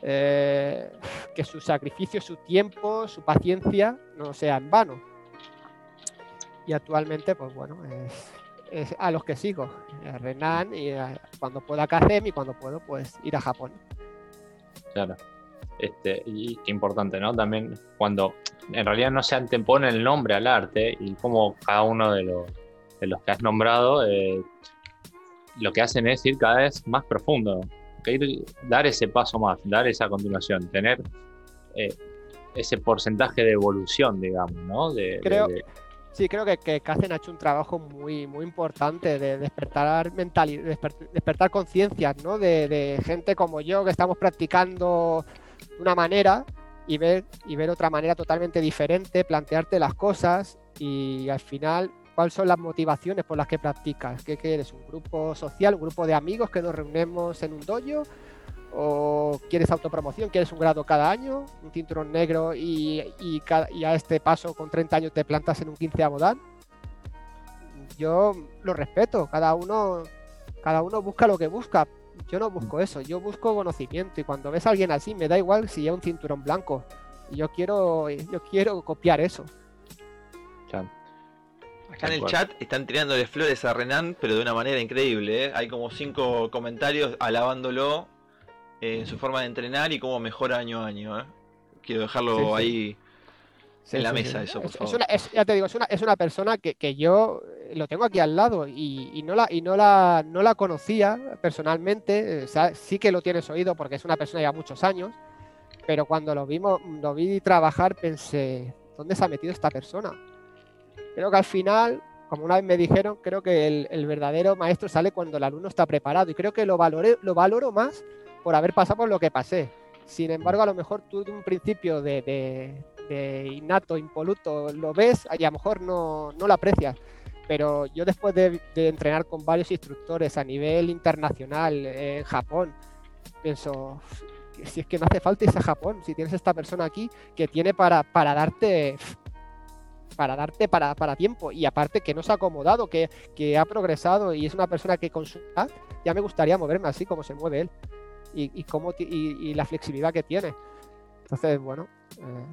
S3: eh, que su sacrificio, su tiempo, su paciencia no sea en vano. Y actualmente, pues bueno, es, a los que sigo, a Renan y cuando pueda Kazem y cuando puedo, pues ir a Japón.
S1: Claro. Este, y qué importante, ¿no? También cuando en realidad no se antepone el nombre al arte y como cada uno de los, de los que has nombrado eh, lo que hacen es ir cada vez más profundo, dar ese paso más, dar esa continuación, tener eh, ese porcentaje de evolución, digamos, ¿no? De,
S3: creo, Sí, creo que, que Kazen ha hecho un trabajo muy, muy importante de despertar mental, despertar conciencias, ¿no? De, de gente como yo que estamos practicando de una manera y ver, y ver otra manera totalmente diferente, plantearte las cosas y al final cuáles son las motivaciones por las que practicas. ¿Qué quieres? ¿Un grupo social, un grupo de amigos que nos reunimos en un dojo? ¿O quieres autopromoción? ¿Quieres un grado cada año? ¿Un cinturón negro y, y, y a este paso con 30 años te plantas en un 15 abodán? Yo lo respeto, cada uno, cada uno busca lo que busca, yo no busco eso, yo busco conocimiento y cuando ves a alguien así me da igual si lleva un cinturón blanco. Yo quiero, yo quiero copiar eso.
S2: Acá en el chat están tirándole flores a Renan, pero de una manera increíble. ¿eh? Hay como cinco comentarios alabándolo eh, en su forma de entrenar y cómo mejora año a año. ¿eh? Quiero dejarlo ahí en la mesa, eso, por favor.
S3: ya te digo, es una, es una persona que, que yo lo tengo aquí al lado y, no, la, y no, la, no la conocía personalmente. sí que lo tienes oído porque es una persona ya muchos años, pero cuando lo, vimos, lo vi trabajar pensé, ¿dónde se ha metido esta persona? Creo que al final, como una vez me dijeron, creo que el, verdadero maestro sale cuando el alumno está preparado y creo que lo, valoré, lo valoro más por haber pasado por lo que pasé. Sin embargo, a lo mejor tú de un principio de, de, innato, impoluto, lo ves y a lo mejor no, no lo aprecias pero yo después de, entrenar con varios instructores a nivel internacional en Japón, pienso, si es que no hace falta irse a Japón, si tienes esta persona aquí que tiene para, para darte para darte para, para, tiempo y aparte que no se ha acomodado, que, que, ha progresado y es una persona que con su ya me gustaría moverme así como se mueve él y, y, cómo, y, y la flexibilidad que tiene. Entonces, bueno, eh,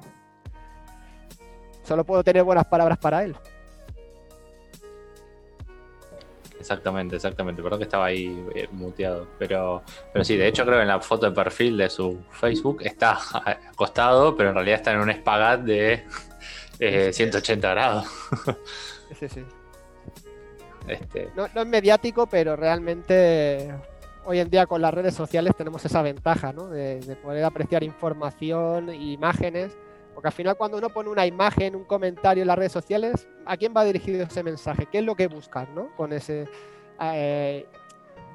S3: solo puedo tener buenas palabras para él.
S1: Exactamente, exactamente. Perdón que estaba ahí eh, muteado. Pero, pero sí, de hecho creo que en la foto de perfil de su Facebook está acostado, pero en realidad está en un espagat de eh, 180 grados.
S3: Sí, sí. Este... No, no, es mediático, pero realmente hoy en día con las redes sociales tenemos esa ventaja, ¿no? De, de poder apreciar información e imágenes. Porque al final cuando uno pone una imagen, un comentario en las redes sociales, ¿a quién va dirigido ese mensaje? ¿Qué es lo que buscas, ¿no? Con ese... Eh,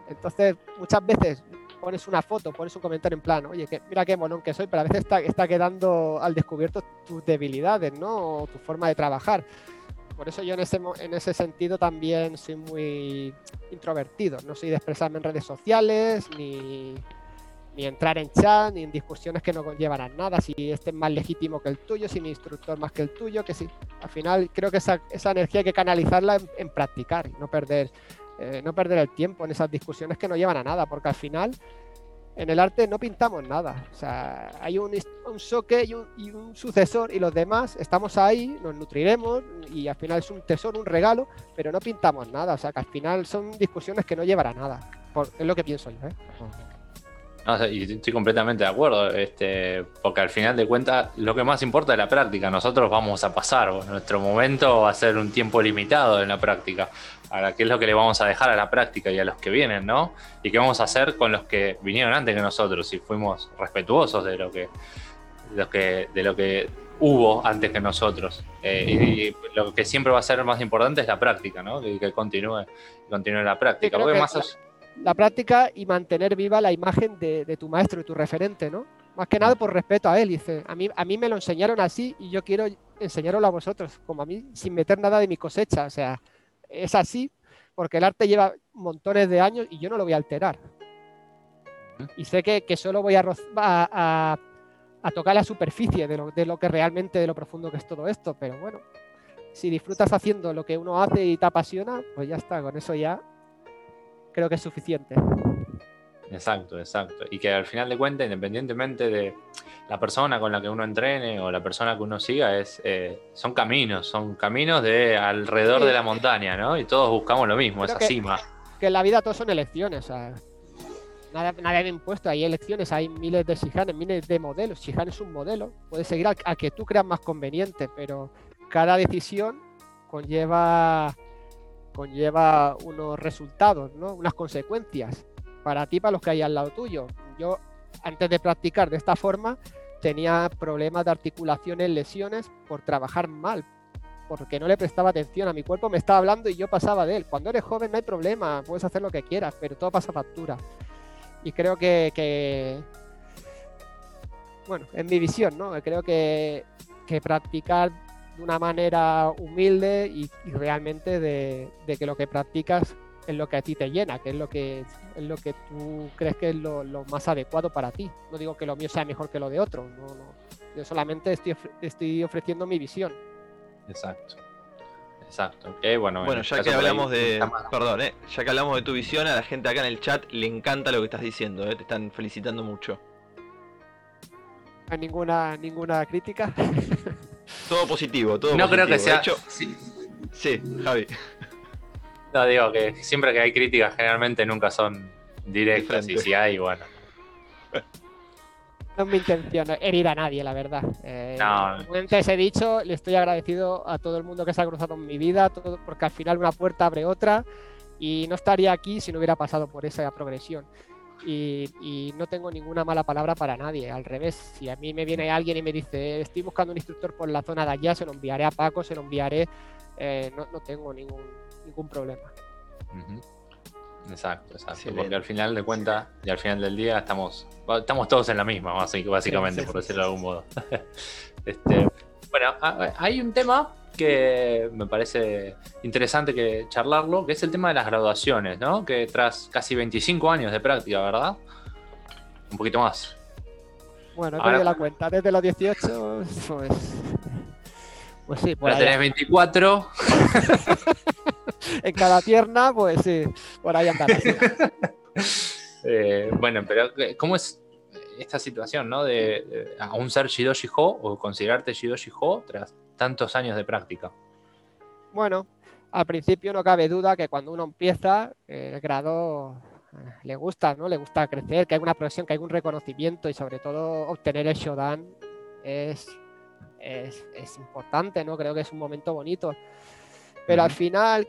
S3: entonces, muchas veces pones una foto, pones un comentario en plan, oye, que, mira qué monón que soy, pero a veces está, está quedando al descubierto tus debilidades, ¿no? O tu forma de trabajar. Por eso yo en ese, en ese sentido también soy muy introvertido. No soy de expresarme en redes sociales, ni, ni entrar en chat, ni en discusiones que no conllevan nada, si este es más legítimo que el tuyo, si mi instructor más que el tuyo, que sí. Al final creo que esa, esa energía hay que canalizarla en, en practicar no perder, eh, no perder el tiempo en esas discusiones que no llevan a nada, porque al final en el arte no pintamos nada. O sea, hay un, un soque y un, y un, sucesor y los demás estamos ahí, nos nutriremos y al final es un tesoro, un regalo, pero no pintamos nada. O sea, que al final son discusiones que no llevan a nada. Por, es lo que pienso yo. ¿eh?
S1: No, y estoy completamente de acuerdo, este, porque al final de cuentas lo que más importa es la práctica. Nosotros vamos a pasar, nuestro momento va a ser un tiempo limitado en la práctica. Ahora, ¿qué es lo que le vamos a dejar a la práctica y a los que vienen, no? Y qué vamos a hacer con los que vinieron antes que nosotros, si fuimos respetuosos de lo que, de lo que, de lo que hubo antes que nosotros. Eh, y lo que siempre va a ser más importante es la práctica, ¿no? Que, que continúe, continúe la práctica.
S3: Sí, más la, práctica y mantener viva la imagen de, de, tu maestro y tu referente, ¿no? Más que nada por respeto a él, dice. A mí, a mí me lo enseñaron así y yo quiero enseñarlo a vosotros, como a mí, sin meter nada de mi cosecha. O sea, es así porque el arte lleva montones de años y yo no lo voy a alterar. Y sé que, que solo voy a, a, a, a, tocar la superficie de lo, de lo que realmente, de lo profundo que es todo esto, pero bueno, si disfrutas haciendo lo que uno hace y te apasiona, pues ya está, con eso ya creo que es suficiente.
S1: Exacto, exacto. Y que al final de cuentas, independientemente de la persona con la que uno entrene o la persona que uno siga, es, eh, son caminos, son caminos de alrededor sí. de la montaña, ¿no? Y todos buscamos lo mismo, Creo esa
S3: que,
S1: cima.
S3: Que en la vida todos son elecciones, o sea, nada, nada de impuesto, hay elecciones, hay miles de Shihanes, miles de modelos. Shihan es un modelo, puedes seguir al, al que tú creas más conveniente, pero cada decisión conlleva conlleva unos resultados, ¿no? unas consecuencias para ti, para los que hay al lado tuyo. Yo, antes de practicar de esta forma, tenía problemas de articulaciones, lesiones por trabajar mal, porque no le prestaba atención a mi cuerpo, me estaba hablando y yo pasaba de él. Cuando eres joven no hay problema, puedes hacer lo que quieras, pero todo pasa factura. Y creo que, que bueno, en mi visión, ¿no? Creo que, que practicar de una manera humilde y, y realmente de, de, que lo que practicas es lo que a ti te llena, que es lo que, es lo que tú crees que es lo, lo, más adecuado para ti. No digo que lo mío sea mejor que lo de otro, no, no. yo solamente estoy, estoy ofreciendo mi visión.
S1: Exacto. Exacto. Okay, bueno,
S2: bueno ya que hablamos de. Perdón, eh, ya que hablamos de tu visión, a la gente acá en el chat le encanta lo que estás diciendo, eh, te están felicitando mucho.
S3: No hay ninguna, ninguna crítica.
S2: todo positivo, todo
S1: no
S2: positivo.
S1: creo que sea.
S2: Hecho, sí. sí, Javi.
S1: No, digo que siempre que hay críticas, generalmente nunca son directas. Y si hay, bueno.
S3: No es mi intención herir a nadie, la verdad. Eh, no. Antes he dicho, le estoy agradecido a todo el mundo que se ha cruzado en mi vida, todo, porque al final una puerta abre otra y no estaría aquí si no hubiera pasado por esa progresión. Y, y, no tengo ninguna mala palabra para nadie. Al revés, si a mí me viene alguien y me dice, estoy buscando un instructor por la zona de allá, se lo enviaré a Paco, se lo enviaré. Eh, no, no, tengo ningún, ningún problema.
S1: Uh -huh. Exacto, exacto. Sí, porque bien. al final de cuentas y al final del día estamos, estamos todos en la misma, básicamente, sí, sí, por decirlo de algún modo. este, bueno, hay un tema que me parece interesante que charlarlo, que es el tema de las graduaciones, ¿no? Que tras casi 25 años de práctica, ¿verdad? Un poquito más.
S3: Bueno, he perdido la cuenta. Desde los 18, pues.
S1: Pues sí, por ahí. tenés 24.
S3: en cada pierna, pues sí, por ahí andarás.
S1: eh, bueno, pero ¿cómo es esta situación, ¿no? De, aún ser Shidoshi Ho o considerarte Shidoshi Ho tras tantos años de práctica.
S3: Bueno, al principio no cabe duda que cuando uno empieza, el grado eh, le gusta, ¿no? Le gusta crecer, que hay una progresión, que hay un reconocimiento y sobre todo obtener el Shodan es, es, importante, ¿no? Creo que es un momento bonito. Pero al final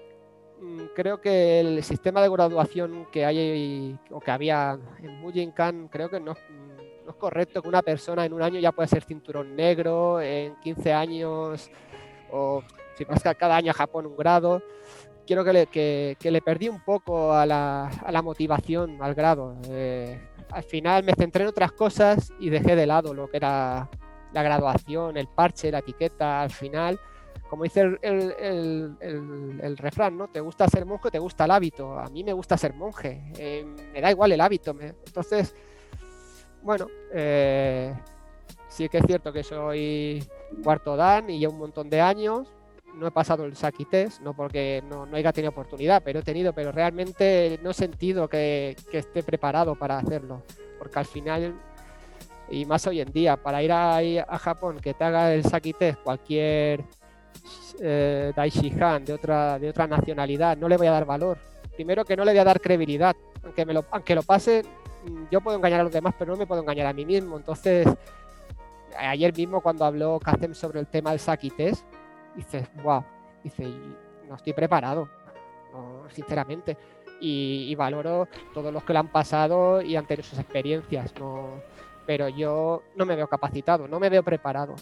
S3: mm, creo que el sistema de graduación que hay o que había en Bujinkan creo que no, no es correcto que una persona en un año ya pueda ser cinturón negro, en 15 años o si pasa cada año a Japón un grado. Quiero que le, que, le perdí un poco a la, a la motivación al grado. Eh, al final me centré en otras cosas y dejé de lado lo que era la graduación, el parche, la etiqueta. Al final, como dice el, el, el, el refrán, ¿no? Te gusta ser monje, te gusta el hábito. A mí me gusta ser monje. Eh, me da igual el hábito. entonces, bueno, eh, sí que es cierto que soy cuarto dan y ya un montón de años. No he pasado el Saki Test, no porque no, haya tenido oportunidad, pero he tenido, pero realmente no he sentido que, esté preparado para hacerlo. Porque al final, y más hoy en día, para ir a, a Japón, que te haga el Saki Test cualquier eh, Daishihan de otra, de otra nacionalidad, no le voy a dar valor. Primero que no le voy a dar credibilidad. Aunque, me lo, aunque lo pase, yo puedo engañar a los demás, pero no me puedo engañar a mí mismo. Entonces, ayer mismo cuando habló Kazem sobre el tema del Saki Test, dices, wow, dice, no estoy preparado, sinceramente. Y, valoro todos los que lo han pasado y han tenido sus experiencias, no, pero yo no me veo capacitado, no me veo preparado.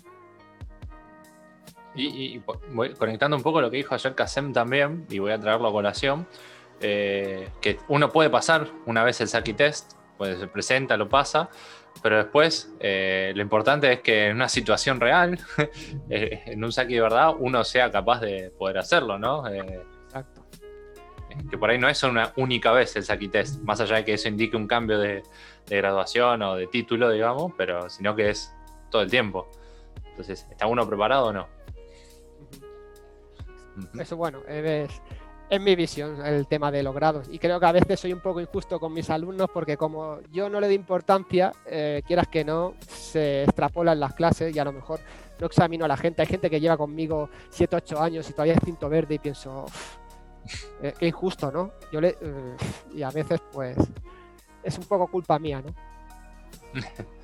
S1: Y, voy conectando un poco lo que dijo ayer Kasem también, y voy a traerlo a colación, eh, que uno puede pasar una vez el Saki Test, pues se presenta, lo pasa, pero después eh, lo importante es que en una situación real, eh, en un saque de verdad, uno sea capaz de poder hacerlo, ¿no? Eh, Exacto. Que por ahí no es una única vez el Saki Test, más allá de que eso indique un cambio de, graduación o de título, digamos, pero sino que es todo el tiempo. Entonces, ¿está uno preparado o no?
S3: Eso bueno, es, en mi visión el tema de los grados. Y creo que a veces soy un poco injusto con mis alumnos porque como yo no le doy importancia, eh, quieras que no, se extrapolan las clases y a lo mejor no examino a la gente. Hay gente que lleva conmigo 7, 8 años y todavía es cinto verde y pienso, eh, qué injusto, ¿no? Yo le, eh, y a veces pues es un poco culpa mía, ¿no?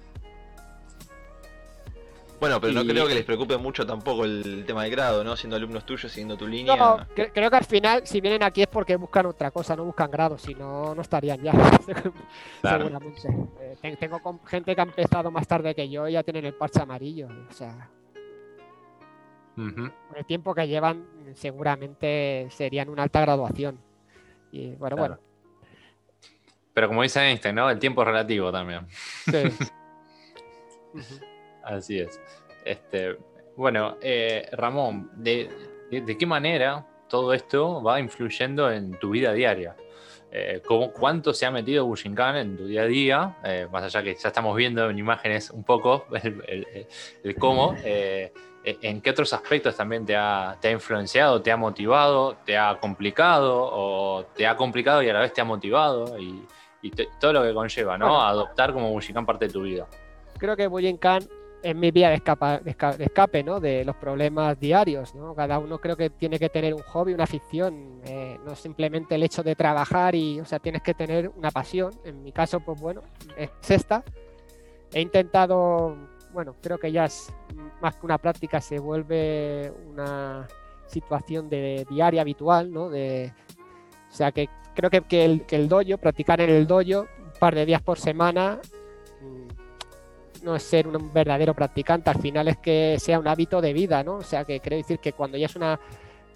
S2: Bueno, pero no creo que les preocupe mucho tampoco el tema del grado, ¿no? Siendo alumnos tuyos, siguiendo tu línea.
S3: No, creo que al final, si vienen aquí es porque buscan otra cosa, no buscan grado, si no, no estarían ya. Seguramente. Eh, tengo gente que ha empezado más tarde que yo y ya tienen el parche amarillo. O sea. Con el tiempo que llevan, seguramente serían una alta graduación. Y bueno, bueno.
S1: Pero como dice Einstein, ¿no? El tiempo es relativo también. Sí. Así es. Este, bueno, eh, Ramón, ¿de, qué manera todo esto va influyendo en tu vida diaria? Eh, ¿Cuánto se ha metido Bushinkan en tu día a día? Eh, más allá que ya estamos viendo en imágenes un poco el, cómo. ¿En qué otros aspectos también te ha, te ha, influenciado, te ha motivado, te ha complicado o te ha complicado y a la vez te ha motivado? Y, todo lo que conlleva, ¿no? Adoptar como Bushinkan parte de tu vida.
S3: Creo que Bushinkan es mi vía de, de, escape ¿no? de los problemas diarios. ¿no? Cada uno creo que tiene que tener un hobby, una afición, eh, no simplemente el hecho de trabajar y, o sea, tienes que tener una pasión. En mi caso, pues bueno, es esta. He intentado, bueno, creo que ya es más que una práctica, se vuelve una situación de diaria habitual, ¿no? De, o sea, que creo que, que, el, que el dojo, practicar en el dojo un par de días por semana, no es ser un verdadero practicante, al final es que sea un hábito de vida, ¿no? O sea, que quiero decir que cuando ya es una,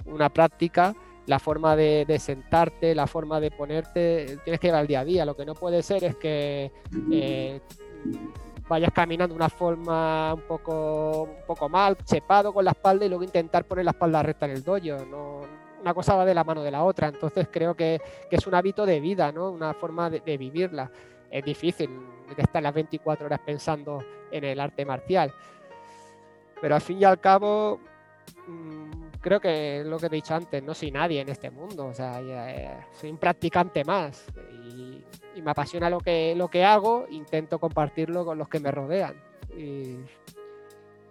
S3: una práctica, la forma de, sentarte, la forma de ponerte, tienes que ir al día a día. Lo que no puede ser es que eh, vayas caminando de una forma un poco, un poco mal, chepado con la espalda y luego intentar poner la espalda recta en el dojo. No, una cosa va de la mano de la otra. Entonces creo que, es un hábito de vida, ¿no? Una forma de vivirla. Es difícil estar las 24 horas pensando en el arte marcial. Pero al fin y al cabo, mm, creo que lo que he dicho antes, no soy nadie en este mundo, o sea, eh, soy un practicante más y, me apasiona lo que, lo que hago, intento compartirlo con los que me rodean. Y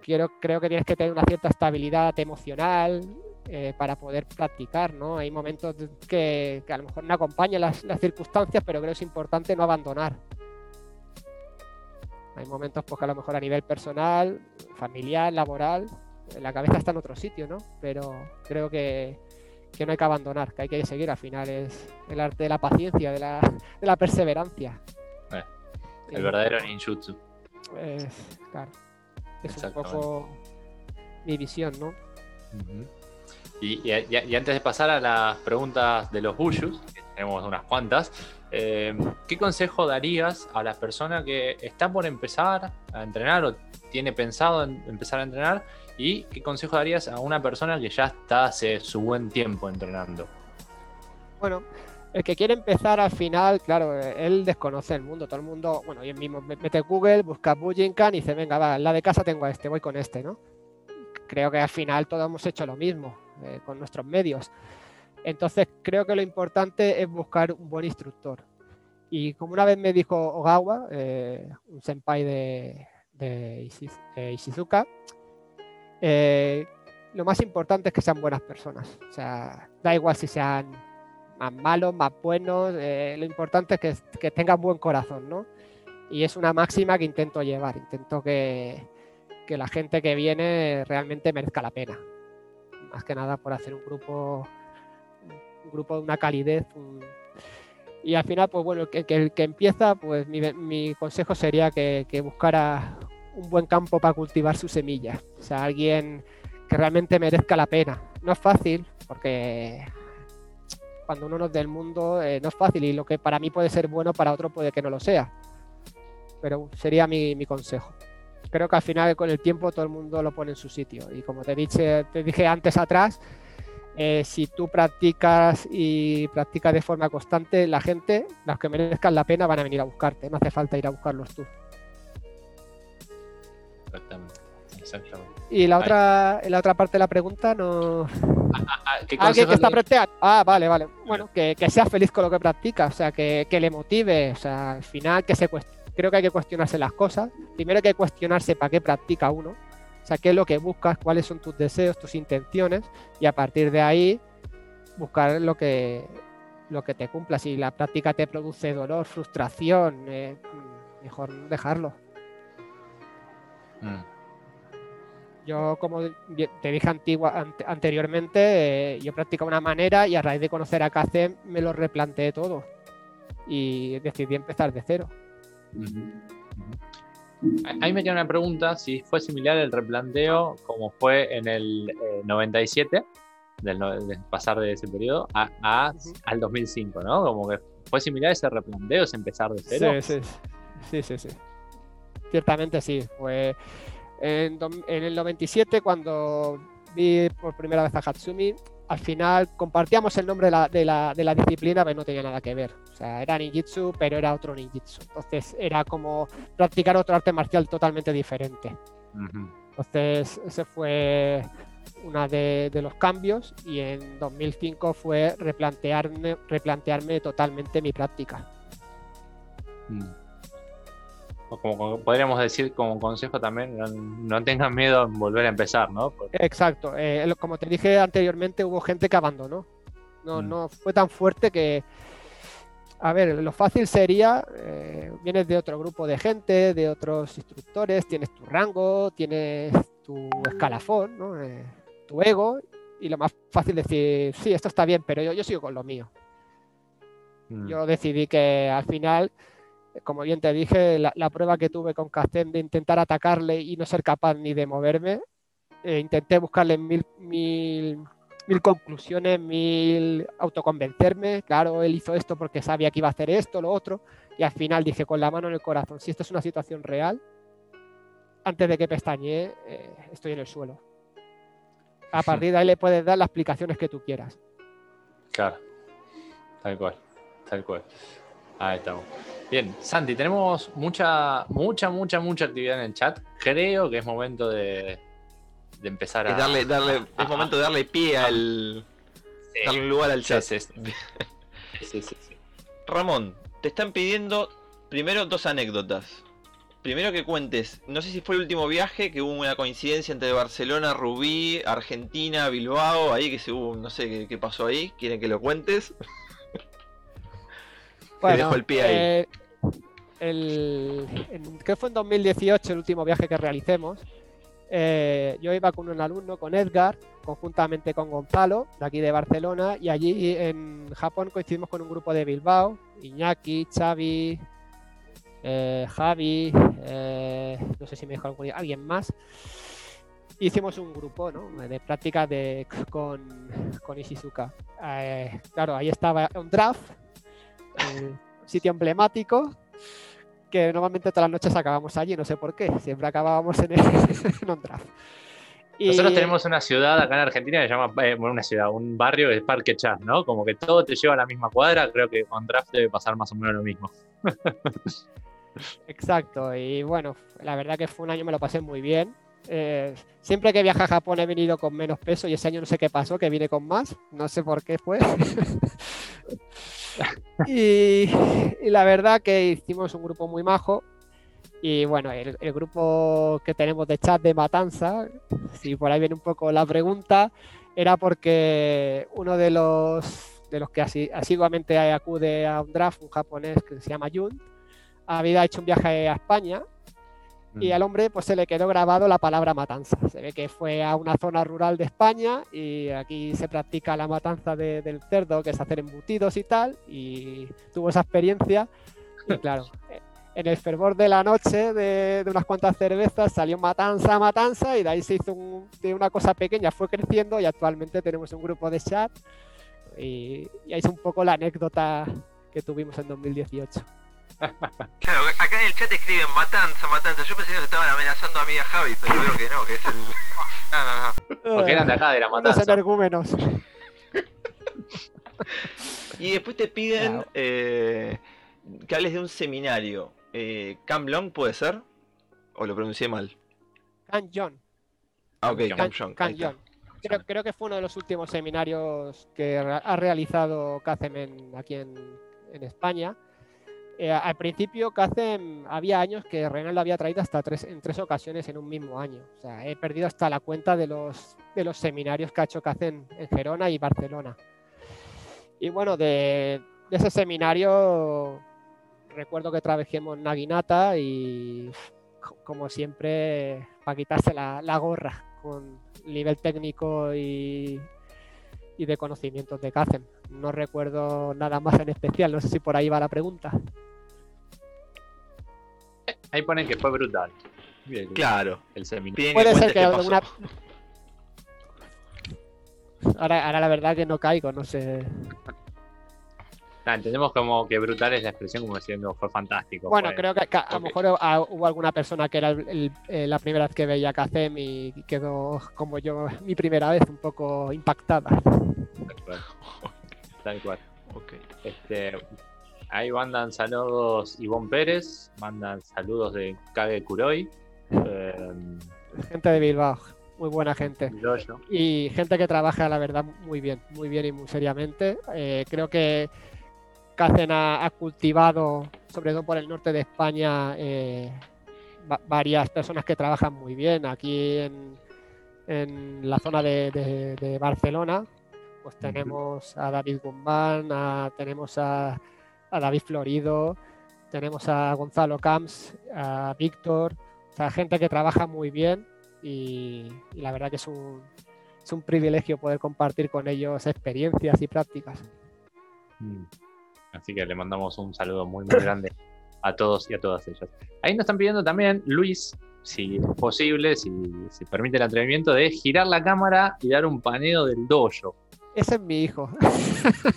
S3: quiero, creo que tienes que tener una cierta estabilidad emocional, eh, para poder practicar, ¿no? Hay momentos que, a lo mejor no acompañan las, circunstancias, pero creo que es importante no abandonar. Hay momentos pues, que a lo mejor a nivel personal, familiar, laboral, la cabeza está en otro sitio, ¿no? Pero creo que, no hay que abandonar, que hay que seguir. Al final es el arte de la paciencia, de la, perseverancia.
S1: Eh, el verdadero ninjutsu.
S3: Es, claro. Es un poco mi visión, ¿no?
S1: Y, antes de pasar a las preguntas de los Bushus, tenemos unas cuantas, eh, ¿qué consejo darías a la persona que está por empezar a entrenar o tiene pensado en empezar a entrenar? ¿Y qué consejo darías a una persona que ya está hace su buen tiempo entrenando?
S3: Bueno, el que quiere empezar al final, claro, él desconoce el mundo, todo el mundo, bueno, yo mismo mete Google, busca Bujinkan y dice, venga, va, la de casa tengo a este, voy con este, ¿no? Creo que al final todos hemos hecho lo mismo eh, con nuestros medios. Entonces creo que lo importante es buscar un buen instructor. Y como una vez me dijo Ogawa, eh, un senpai de, de Ishizuka, eh, lo más importante es que sean buenas personas. O sea, da igual si sean más malos, más buenos, lo importante es que, tengan buen corazón, ¿no? Y es una máxima que intento llevar, intento que la gente que viene realmente merezca la pena más que nada por hacer un grupo, un grupo de una calidez. Y al final, pues bueno, que, el que empieza, pues mi, consejo sería que, buscara un buen campo para cultivar su semilla. O sea, alguien que realmente merezca la pena. No es fácil, porque cuando uno no es del mundo eh, no es fácil y lo que para mí puede ser bueno, para otro puede que no lo sea. Pero sería mi consejo creo que al final con el tiempo todo el mundo lo pone en su sitio. Y como te dije, te dije antes atrás, eh, si tú practicas y practicas de forma constante, la gente, los que merezcan la pena, van a venir a buscarte. No hace falta ir a buscarlos tú. Exactamente. Y la otra, la otra parte de la pregunta no. Ah, ah, Alguien que está practicando. Ah, vale, vale. Bueno, que, sea feliz con lo que practica, o sea, que, que le motive, o sea, al final que se cuestione creo que hay que cuestionarse las cosas. Primero hay que cuestionarse para qué practica uno, o sea, qué es lo que buscas, cuáles son tus deseos, tus intenciones, y a partir de ahí buscar lo que, lo que te cumpla. Si la práctica te produce dolor, frustración, eh, mejor dejarlo. Mm. Yo, como te dije antigua, anteriormente, eh, yo practicaba una manera y a raíz de conocer a KC me lo replanteé todo y decidí empezar de cero.
S1: Ahí me queda una pregunta, si fue similar el replanteo como fue en el 97, eh, del, pasar de ese periodo, a, al 2005, ¿no? Como que fue similar ese replanteo, ese empezar de cero.
S3: Sí, sí, sí, sí, Ciertamente sí, fue en, en el 97 cuando vi por primera vez a Hatsumi, al final compartíamos el nombre de la, disciplina, pero no tenía nada que ver. O sea, era ninjitsu, pero era otro ninjitsu. Entonces era como practicar otro arte marcial totalmente diferente. Entonces ese fue uno de, los cambios y en 2005 fue replantearme, replantearme totalmente mi práctica.
S1: Mm como, podríamos decir como consejo también, no, tengan miedo en volver a empezar, ¿no?
S3: Exacto, eh, como te dije anteriormente, hubo gente que abandonó. No, mm. no fue tan fuerte que, a ver, lo fácil sería, eh, vienes de otro grupo de gente, de otros instructores, tienes tu rango, tienes tu escalafón, ¿no? Eh, tu ego, y lo más fácil decir, sí, esto está bien, pero yo, yo sigo con lo mío. Mm. Yo decidí que al final como bien te dije, la, prueba que tuve con Kazem de intentar atacarle y no ser capaz ni de moverme, eh, intenté buscarle mil, mil, mil, conclusiones, mil autoconvencerme. Claro, él hizo esto porque sabía que iba a hacer esto, lo otro, y al final dije con la mano en el corazón, si esto es una situación real, antes de que pestañee, eh, estoy en el suelo. A partir de ahí le puedes dar las explicaciones que tú quieras.
S1: Claro, tal cual, tal cual. Ahí estamos. Bien, Santi, tenemos mucha, mucha, mucha, mucha actividad en el chat. Creo que es momento de, de empezar a.
S2: Es, darle, darle, es momento de darle pie al.
S1: Sí,
S2: darle lugar al chat.
S1: sí, sí, sí, sí, sí.
S2: Ramón, te están pidiendo primero dos anécdotas. Primero que cuentes, no sé si fue el último viaje, que hubo una coincidencia entre Barcelona, Rubí, Argentina, Bilbao, ahí que se hubo, no sé qué, qué pasó ahí, quieren que lo cuentes. Dejo el pie ahí.
S3: eh, el- en- creo que fue en 2018 el último viaje que realicemos. Eh, yo iba con un alumno, con Edgar, conjuntamente con Gonzalo, de aquí de Barcelona, y allí en Japón coincidimos con un grupo de Bilbao, Iñaki, Xavi, eh, Javi, eh, no sé si me dijo algún- alguien más. Hicimos un grupo ¿no? de prácticas de, con, con Ishizuka. Claro, ahí estaba un draft, sitio emblemático, que normalmente todas las noches acabamos allí, no sé por qué, siempre acabábamos en, el, en un draft. Y-
S1: Nosotros tenemos una ciudad acá en Argentina que se llama, eh, bueno, una ciudad, un barrio que es Parque Chas, ¿no? Como que todo te lleva a la misma cuadra, creo que con draft debe pasar más o menos lo mismo.
S3: Exacto, y bueno, la verdad que fue un año, me lo pasé muy bien. Eh, siempre que viajo a Japón he venido con menos peso y ese año no sé qué pasó, que vine con más, no sé por qué fue. y, la verdad que hicimos un grupo muy majo. Y bueno, el, grupo que tenemos de chat de Matanza, si por ahí viene un poco la pregunta, era porque uno de los, de los que asi- asiduamente acude a un draft, un japonés que se llama Jun, había hecho un viaje a España y al hombre pues se le quedó grabado la palabra matanza. Se ve que fue a una zona rural de España y aquí se practica la matanza de- del cerdo, que es hacer embutidos y tal, y tuvo esa experiencia. Y claro, eh, en el fervor de la noche de, de unas cuantas cervezas salió matanza, matanza, y de ahí se hizo un- de una cosa pequeña, fue creciendo y actualmente tenemos un grupo de chat. Y, y ahí es un poco la anécdota que tuvimos en 2018.
S2: Claro, acá en el chat escriben matanza, matanza. Yo pensé que nos estaban amenazando a mí y a Javi, pero veo que no, que es el. No, no, no.
S1: Porque eran de acá, de la matanza.
S3: energúmenos.
S2: Y después te piden
S3: Claro.
S2: eh, que hables de un seminario. Eh, Cam Long puede ser? ¿O lo pronuncié mal?
S3: Can John.
S2: Ah, ok,
S1: Cam-
S2: Cam ahí está.
S3: John. Creo, creo que fue uno de los últimos seminarios que ha realizado Kazem en- aquí en, en España. Eh, al principio, Kazem había años que Renan lo había traído hasta tres, en tres ocasiones en un mismo año. O sea, he perdido hasta la cuenta de los, de los seminarios que ha hecho Kazem en Gerona y Barcelona. Y bueno, de, ese seminario recuerdo que trabajemos Naginata y co- como siempre para quitarse la, la gorra con nivel técnico y, y de conocimientos de Kazem. No recuerdo nada más en especial, no sé si por ahí va la pregunta.
S1: Ahí ponen que fue brutal. Bien,
S2: Claro.
S1: El seminario.
S3: Puede ser que alguna... Ahora, ahora la verdad que no caigo, no sé.
S1: Ah, entendemos como que brutal es la expresión como diciendo fue fantástico.
S3: Bueno,
S1: fue-
S3: creo que, que a lo mejor hubo alguna persona que era el- el- eh, la primera vez que veía Kazem y quedó como yo mi primera vez un poco impactada.
S1: Tal cual. Tal cual.
S2: Ok.
S1: Este, ahí mandan saludos Ivonne Pérez, mandan saludos de Kage Kuroi, eh,
S3: Gente de Bilbao, muy buena gente. Y gente que trabaja, la verdad, muy bien, muy bien y muy seriamente. Eh, creo que Kacen ha, ha cultivado, sobre todo por el norte de España, eh, va- varias personas que trabajan muy bien. Aquí en, en la zona de, de- de Barcelona, pues tenemos a David Guzmán, a- tenemos a, a David Florido, tenemos a Gonzalo Camps, a Víctor, o sea, gente que trabaja muy bien y, y la verdad que es un, es un privilegio poder compartir con ellos experiencias y prácticas.
S1: Mm. Así que le mandamos un saludo muy, muy grande a todos y a todas ellas. Ahí nos están pidiendo también, Luis, si es posible, si, si permite el atrevimiento, de girar la cámara y dar un paneo del dojo.
S3: Ese es mi hijo.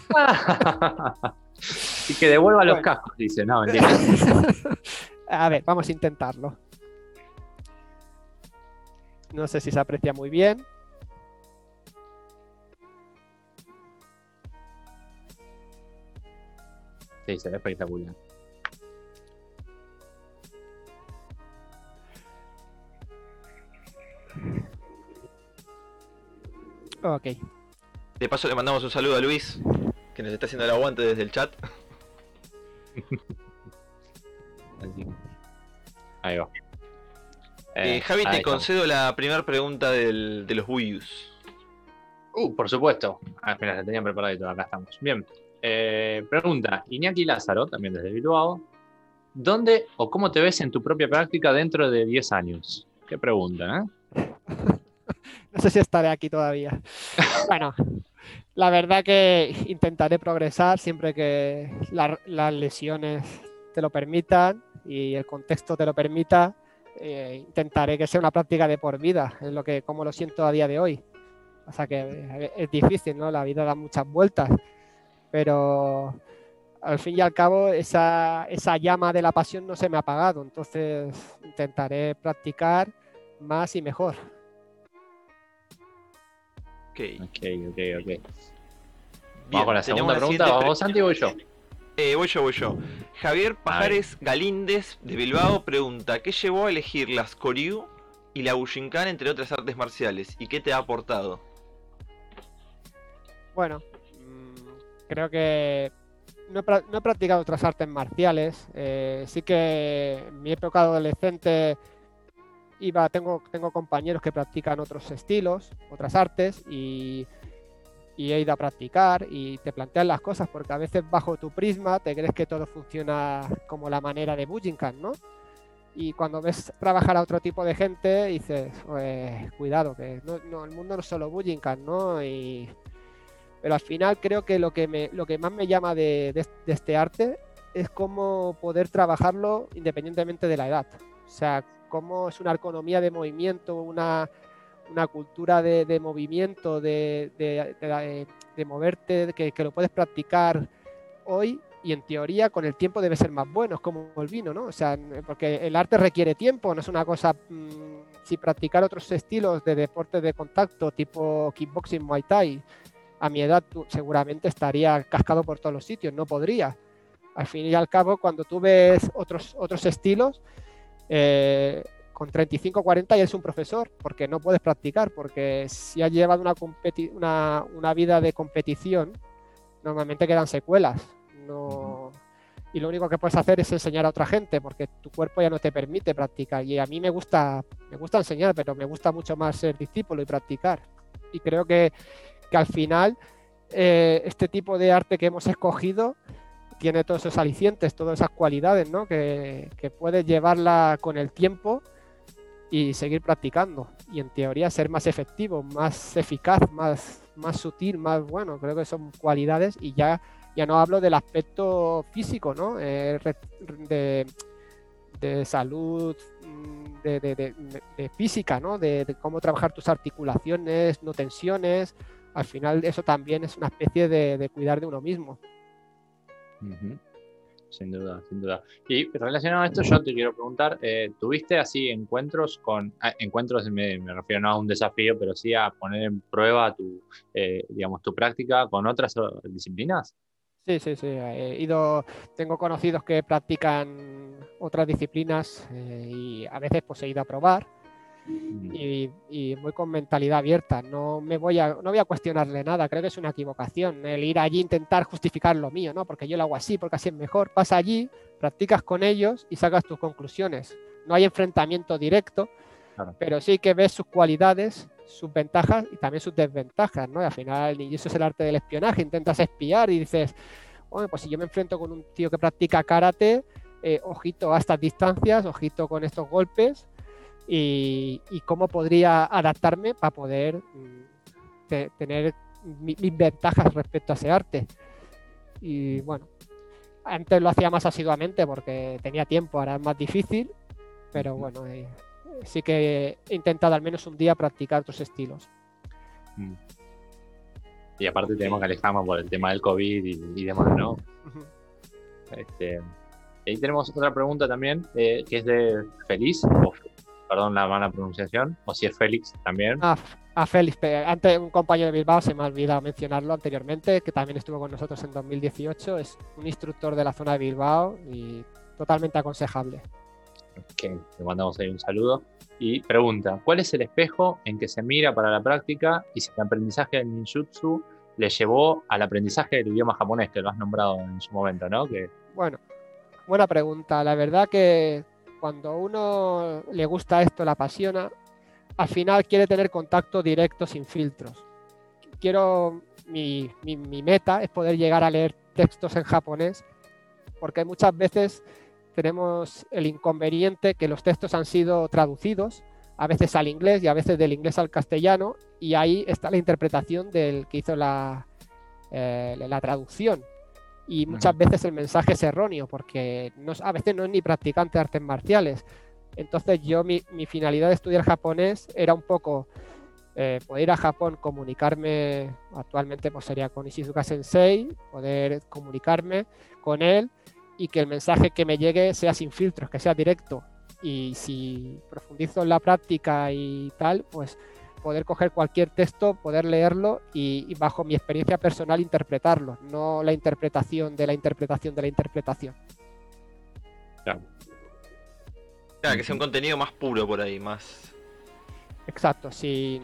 S1: Y que devuelva los cascos, dice. No,
S3: a ver, vamos a intentarlo. No sé si se aprecia muy bien.
S1: Sí, se ve espectacular.
S3: Ok.
S2: De paso le mandamos un saludo a Luis, que nos está haciendo el aguante desde el chat.
S1: Ahí va.
S2: Eh, Javi,
S1: ahí
S2: te
S1: estamos.
S2: concedo la primera pregunta del- de los Wii U's.
S1: Uh, por supuesto. Ah, espera, la tenía preparada y todo. Acá estamos. Bien. Eh, pregunta, Iñaki Lázaro, también desde Bilbao. ¿Dónde o cómo te ves en tu propia práctica dentro de 10 años? Qué pregunta, ¿eh?
S3: No sé si estaré aquí todavía. Bueno, la verdad que intentaré progresar siempre que la- las lesiones te lo permitan y el contexto te lo permita. eh, intentaré que sea una práctica de por vida, es lo que como lo siento a día de hoy. O sea que eh, es difícil, ¿no? La vida da muchas vueltas, pero al fin y al cabo esa, esa llama de la pasión no se me ha apagado, entonces intentaré practicar más y mejor.
S2: Ok.
S1: Ok, ok, ok.
S2: Bien,
S1: Vamos con la segunda pregunta.
S2: siguiente
S1: ¿Vas
S2: pre-
S1: vos, Santi, o voy yo?
S2: Eh, voy yo, voy yo. Javier Pajares Galíndez de Bilbao pregunta: ¿Qué llevó a elegir las Koryu y la Bushinkan entre otras artes marciales? ¿Y qué te ha aportado?
S3: Bueno, creo que no he, pra- no he practicado otras artes marciales. eh, sí que en mi época adolescente iba, tengo, tengo compañeros que practican otros estilos, otras artes, y, y he ido a practicar y te plantean las cosas, porque a veces bajo tu prisma te crees que todo funciona como la manera de Bujinkan, ¿no? Y cuando ves trabajar a otro tipo de gente, dices, pues cuidado, que no, no, el mundo no es solo Bujinkan, ¿no? Y, pero al final creo que lo que, me, lo que más me llama de, de- de este arte es cómo poder trabajarlo independientemente de la edad. O sea, cómo es una economía de movimiento, una, una cultura de, de movimiento, de, de- de- moverte, que, que lo puedes practicar hoy y en teoría con el tiempo debe ser más bueno, es como el vino, ¿no? O sea, porque el arte requiere tiempo, no es una cosa... mm, si practicar otros estilos de deporte de contacto, tipo kickboxing, muay thai, a mi edad seguramente estaría cascado por todos los sitios, no podría. Al fin y al cabo, cuando tú ves otros, otros estilos, eh, con 35 40 ya es un profesor, porque no puedes practicar, porque si has llevado una, competi- una, una vida de competición, normalmente quedan secuelas. No... Y lo único que puedes hacer es enseñar a otra gente, porque tu cuerpo ya no te permite practicar. Y a mí me gusta, me gusta enseñar, pero me gusta mucho más ser discípulo y practicar. Y creo que, que al final eh, este tipo de arte que hemos escogido tiene todos esos alicientes, todas esas cualidades, ¿no? Que, que puedes llevarla con el tiempo y seguir practicando. Y en teoría ser más efectivo, más eficaz, más, más sutil, más bueno. Creo que son cualidades y ya, ya no hablo del aspecto físico, ¿no? Eh, de, de salud, mm, de, de- de- física, ¿no? De, cómo trabajar tus articulaciones, no tensiones. Al final eso también es una especie de cuidar de uno mismo.
S1: Sin duda, sin duda. Y relacionado a esto, yo te quiero preguntar, eh, ¿tuviste así encuentros con, ah, encuentros me, me refiero no a un desafío, pero sí a poner en prueba tu, eh, digamos, tu práctica con otras eh, disciplinas?
S3: Sí, sí, sí. He ido, tengo conocidos que practican otras disciplinas eh, y a veces pues he ido a probar y, y voy con mentalidad abierta. No me voy a, no voy a cuestionarle nada. Creo que es una equivocación el ir allí e intentar justificar lo mío, ¿no? Porque yo lo hago así, porque así es mejor. Vas allí, practicas con ellos y sacas tus conclusiones. No hay enfrentamiento directo,
S1: Claro.
S3: pero sí que ves sus cualidades, sus ventajas y también sus desventajas, ¿no? Y al final, y eso es el arte del espionaje. Intentas espiar y dices, Oye, pues si yo me enfrento con un tío que practica karate, eh, ojito a estas distancias, ojito con estos golpes y, y cómo podría adaptarme para poder mm, te- tener mi- mis ventajas respecto a ese arte. Y bueno, antes lo hacía más asiduamente porque tenía tiempo, ahora es más difícil, pero bueno, eh, sí que he intentado al menos un día practicar otros estilos.
S1: mm. Y aparte tenemos que alejarnos por el tema del COVID y, y demás, ¿no? Este, y ahí tenemos otra pregunta también, eh, que es de Feliz, o, perdón la mala pronunciación, o si es Félix también.
S3: A, a Félix, antes un compañero de Bilbao, se me ha olvidado mencionarlo anteriormente, que también estuvo con nosotros en 2018, es un instructor de la zona de Bilbao y totalmente aconsejable.
S1: que le mandamos ahí un saludo. Y pregunta, ¿cuál es el espejo en que se mira para la práctica y si el aprendizaje del ninjutsu le llevó al aprendizaje del idioma japonés, que lo has nombrado en su momento, ¿no? Que...
S3: Bueno, buena pregunta. La verdad que cuando uno le gusta esto, le apasiona, al final quiere tener contacto directo sin filtros. Quiero, mi, mi meta es poder llegar a leer textos en japonés, porque muchas veces tenemos el inconveniente que los textos han sido traducidos, a veces al inglés y a veces del inglés al castellano, y ahí está la interpretación del que hizo la, eh, la traducción. Y muchas veces el mensaje es erróneo, porque no, a veces no es ni practicante de artes marciales. Entonces yo mi, finalidad de estudiar japonés era un poco eh, poder ir a Japón, comunicarme, actualmente pues sería con Ishizuka Sensei, poder comunicarme con él y que el mensaje que me llegue sea sin filtros, que sea directo. Y si profundizo en la práctica y tal, pues poder coger cualquier texto, poder leerlo y, bajo mi experiencia personal interpretarlo, no la interpretación de la interpretación de la interpretación.
S2: Claro. Claro, que sea un contenido más puro por ahí, más.
S3: Exacto, sin.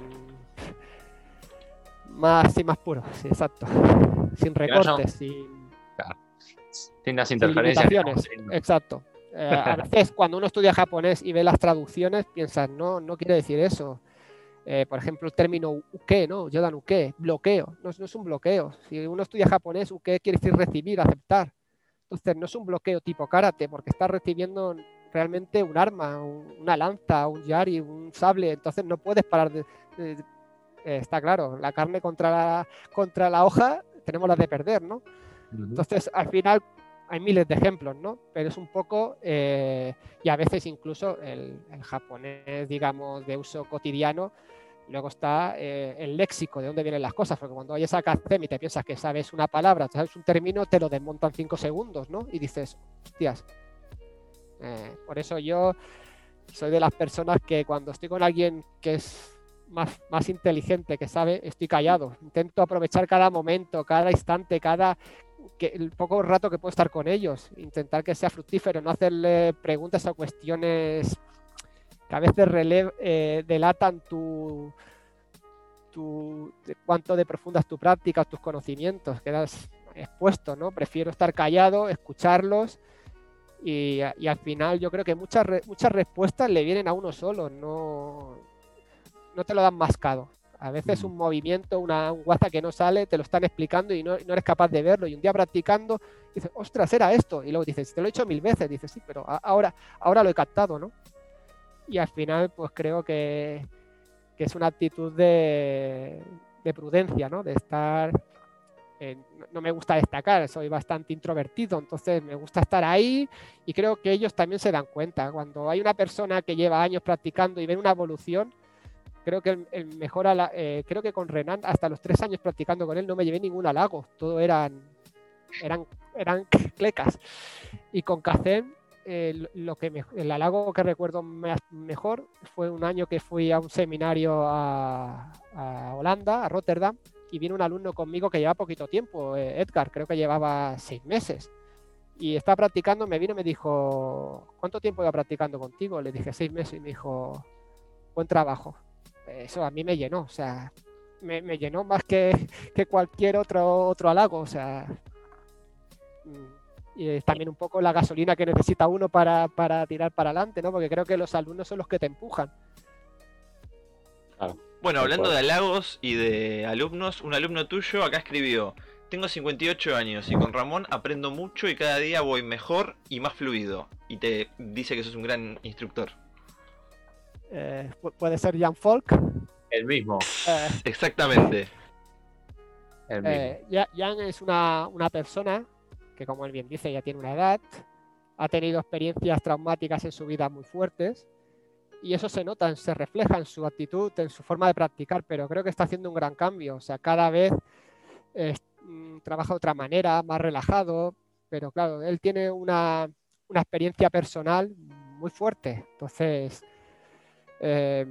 S3: Más, sí, más puro, sí, exacto. Sin recortes, sin.
S1: Claro sin las interferencias.
S3: exacto. Eh, a veces cuando uno estudia japonés y ve las traducciones, piensas, no, no quiere decir eso. Eh, por ejemplo, el término uke, ¿no? Yodan uke, bloqueo. No, no, es un bloqueo. Si uno estudia japonés, uke quiere decir recibir, aceptar. Entonces, no es un bloqueo tipo karate, porque está recibiendo realmente un arma, una lanza, un yari, un sable. Entonces, no puedes parar de. Eh, está claro, la carne contra la, contra la hoja, tenemos la de perder, ¿no? Entonces, al final, hay miles de ejemplos, ¿no? Pero es un poco, eh, y a veces incluso el, japonés, digamos, de uso cotidiano, luego está eh, el léxico, de dónde vienen las cosas, porque cuando oyes a Kazem y te piensas que sabes una palabra, sabes un término, te lo desmontan cinco segundos, ¿no? Y dices, hostias. Eh, por eso yo soy de las personas que cuando estoy con alguien que es más, más inteligente, que sabe, estoy callado. Intento aprovechar cada momento, cada instante, cada, el poco rato que puedo estar con ellos, intentar que sea fructífero, no hacerle preguntas o cuestiones que a veces eh, delatan tu, tu cuánto de profundas tu práctica, tus conocimientos, quedas expuesto, ¿no? Prefiero estar callado, escucharlos y, al final yo creo que muchas, muchas respuestas le vienen a uno solo, no, no te lo dan mascado. A veces un movimiento, una, un WhatsApp que no sale, te lo están explicando y no, eres capaz de verlo. Y un día practicando, dices, ostras, era esto. Y luego dices, te lo he hecho mil veces. Dices, sí, pero ahora, ahora lo he captado, ¿no? Y al final, pues creo que, es una actitud de, prudencia, ¿no? De estar. no me gusta destacar, soy bastante introvertido, entonces me gusta estar ahí y creo que ellos también se dan cuenta. Cuando hay una persona que lleva años practicando y ven una evolución, Creo que el, mejor eh, creo que con Renan, hasta los tres años practicando con él, no me llevé ningún halago. Todo eran, eran, eran clecas. Y con Kacem, lo que el halago que recuerdo mejor fue un año que fui a un seminario a, Holanda, a Rotterdam, y vino un alumno conmigo que llevaba poquito tiempo, eh, Edgar, creo que llevaba seis meses. Y estaba practicando, me vino y me dijo, ¿cuánto tiempo iba practicando contigo? Le dije, seis meses, y me dijo, buen trabajo eso a mí me llenó, o sea, me, llenó más que, cualquier otro, otro halago, o sea, mm, y es también un poco la gasolina que necesita uno para, tirar para adelante, ¿no? Porque creo que los alumnos son los que te empujan.
S2: Bueno, hablando de halagos y de alumnos, un alumno tuyo acá escribió, tengo 58 años y con Ramón aprendo mucho y cada día voy mejor y más fluido. Y te dice que sos un gran instructor.
S3: Eh, puede ser Jan Folk.
S1: El mismo.
S2: Eh, Exactamente.
S3: Eh, Jan es una, persona que, como él bien dice, ya tiene una edad, ha tenido experiencias traumáticas en su vida muy fuertes y eso se nota, se refleja en su actitud, en su forma de practicar, pero creo que está haciendo un gran cambio. O sea, cada vez mm, trabaja de otra manera, más relajado, pero claro, él tiene una, una experiencia personal muy fuerte. Entonces, eh,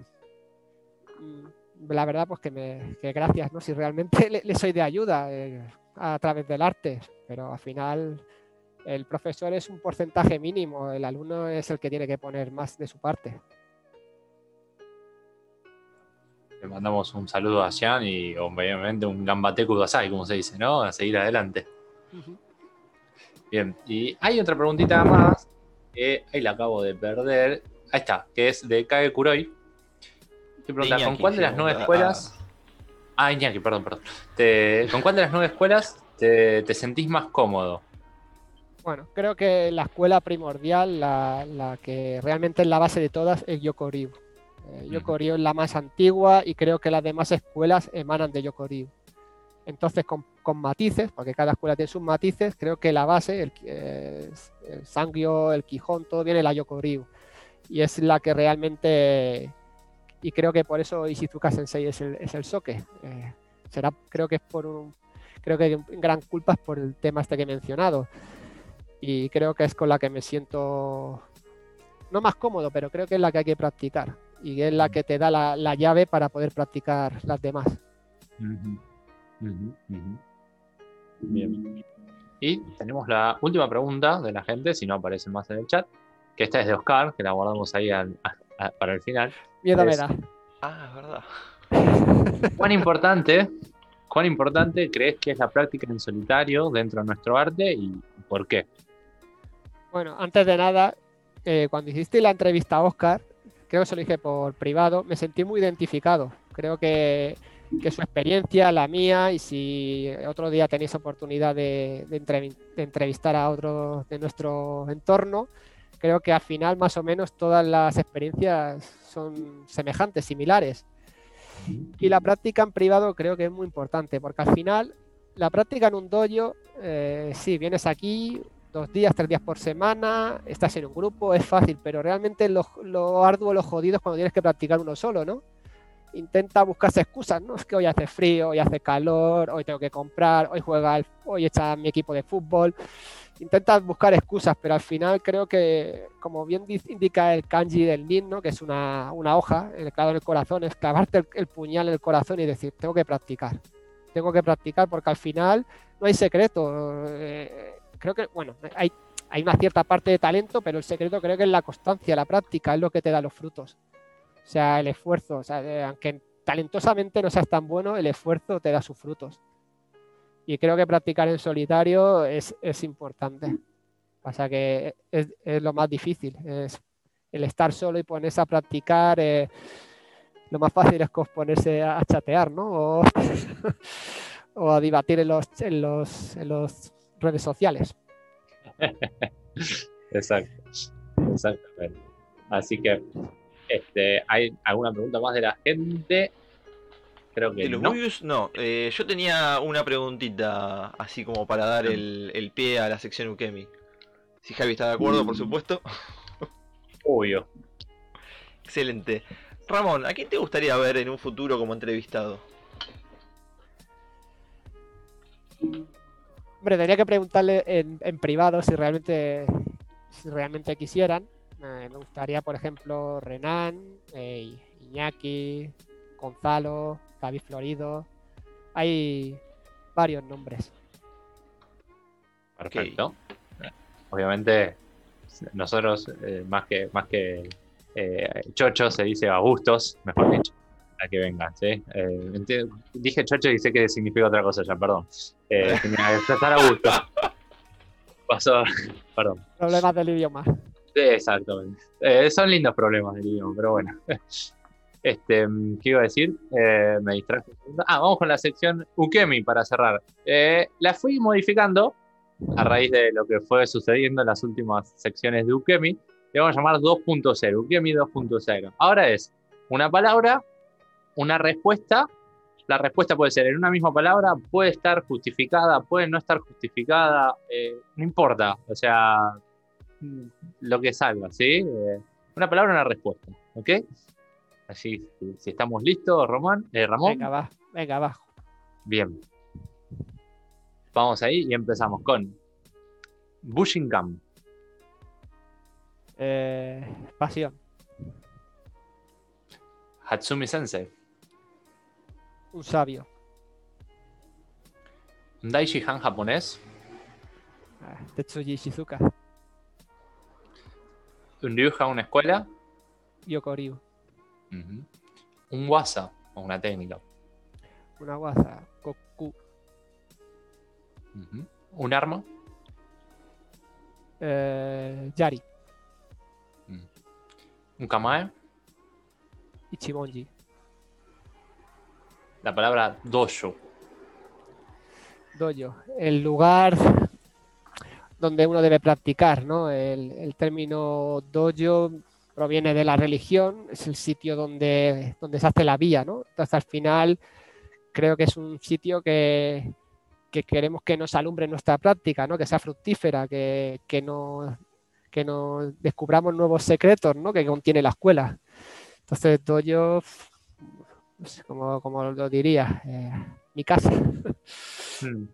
S3: mm, la verdad, pues que, me, gracias, ¿no? Si realmente le, soy de ayuda eh, a través del arte, pero al final el profesor es un porcentaje mínimo, el alumno es el que tiene que poner más de su parte.
S1: Le mandamos un saludo a Jan y obviamente un gambate kudasai, como se dice, ¿no? A seguir adelante. Bien, y hay otra preguntita más que ahí la acabo de perder. Ahí está, que es de Kage Kuroi. Te pregunta, ¿con cuál de las nueve escuelas? Ah, Iñaki, perdón, perdón. ¿Con cuál de las nueve escuelas te, te sentís más cómodo?
S3: Bueno, creo que la escuela primordial, la, que realmente es la base de todas, es Yokoryu. Eh, Yokoryu es la más antigua y creo que las demás escuelas emanan de Yokoryu. Entonces, con, matices, porque cada escuela tiene sus matices, creo que la base, el, eh, el el Quijón, todo viene de la Yokoryu. Y es la que realmente. Y creo que por eso Ishizuka Sensei es el, es el soque. Eh, será, creo que es por un. Creo que gran culpa es por el tema este que he mencionado y creo que es con la que me siento no más cómodo, pero creo que es la que hay que practicar y es la que te da la, llave para poder practicar las demás.
S1: Bien. Y tenemos la última pregunta de la gente, si no aparece más en el chat, que esta es de Oscar, que la guardamos ahí para el final.
S3: Miedo me da.
S2: Ah, es verdad.
S1: ¿Cuán importante, ¿Cuán importante crees que es la práctica en solitario dentro de nuestro arte y por qué?
S3: Bueno, antes de nada, eh, cuando hiciste la entrevista a Oscar, creo que se lo dije por privado, me sentí muy identificado. Creo que, su experiencia, la mía, y si otro día tenéis oportunidad de, entrevistar a otros de nuestro entorno, creo que al final más o menos todas las experiencias son semejantes, similares. Y la práctica en privado creo que es muy importante, porque al final la práctica en un dojo, eh, sí, vienes aquí, dos días, tres días por semana, estás en un grupo, es fácil, pero realmente lo, lo arduo, lo jodido es cuando tienes que practicar uno solo, ¿no? Intenta buscarse excusas, ¿no? Es que hoy hace frío, hoy hace calor, hoy tengo que comprar, hoy juega, hoy está mi equipo de fútbol. Intenta buscar excusas, pero al final creo que, como bien indica el kanji del nin, ¿no? que es una, una hoja, el clavo en el corazón, es clavarte el, puñal en el corazón y decir, tengo que practicar. Tengo que practicar porque al final no hay secreto. Eh, creo que, bueno, hay, hay una cierta parte de talento, pero el secreto creo que es la constancia, la práctica, es lo que te da los frutos. O sea, el esfuerzo, o sea, aunque talentosamente no seas tan bueno, el esfuerzo te da sus frutos. Y creo que practicar en solitario es, es importante. Pasa que es, es, lo más difícil, es el estar solo y ponerse a practicar. Eh, lo más fácil es ponerse a chatear, ¿no? O, o a debatir en los, en los, en los redes sociales.
S1: Exacto, exactamente. Así que, este, ¿hay alguna pregunta más de la gente?
S2: Creo que no. no. Eh, yo tenía una preguntita así como para dar el, pie a la sección Ukemi. Si Javi está de acuerdo, por mm. supuesto.
S1: Obvio.
S2: Excelente. Ramón, ¿a quién te gustaría ver en un futuro como entrevistado?
S3: Hombre, tendría que preguntarle en, privado si realmente, si realmente quisieran. me gustaría, por ejemplo, Renan, eh, Iñaki, Gonzalo, David Florido. Hay varios nombres.
S1: Perfecto. Obviamente, nosotros, eh, más que, más que eh, Chocho, se dice Augustos, mejor dicho que vengan, ¿sí? Eh, dije chocho y sé que significa otra cosa ya, perdón. Eh, tenía que estar a gusto. Pasó, perdón.
S3: Problemas del idioma.
S1: Sí, exactamente. Eh, son lindos problemas del idioma, pero bueno. Este, ¿Qué iba a decir? Eh, me distraje. Ah, vamos con la sección Ukemi para cerrar. la fui modificando a raíz de lo que fue sucediendo en las últimas secciones de Ukemi. Le vamos a llamar 2.0, Ukemi 2.0. Ahora es una palabra una respuesta, la respuesta puede ser en una misma palabra, puede estar justificada, puede no estar justificada, eh, no importa, o sea, mm, lo que salga, ¿sí? Eh, una palabra, una respuesta, ¿ok? Así, si estamos listos, Román, eh, Ramón.
S3: Venga, va, venga, abajo.
S1: Bien. Vamos ahí y empezamos con Bushingham.
S3: Eh, pasión.
S1: Hatsumi Sensei.
S3: Un sabio.
S1: Daishihan japonés.
S3: Ah, Tetsuji Shizuka,
S1: Un dibujo a una escuela.
S3: Yoko
S1: Un WhatsApp o una técnica.
S3: Una guaza, Goku.
S1: Ujú. Un arma.
S3: Eh, Yari,
S1: Un kamae.
S3: Ichimonji.
S1: La palabra dojo.
S3: Dojo, el lugar donde uno debe practicar, ¿no? El, el término dojo proviene de la religión, es el sitio donde, donde se hace la vía, ¿no? Entonces al final creo que es un sitio que, que queremos que nos alumbre nuestra práctica, ¿no? Que sea fructífera, que, que nos, que nos descubramos nuevos secretos, ¿no? Que contiene la escuela. Entonces dojo, no sé cómo, cómo lo diría, Eh, mi casa.
S1: Hmm.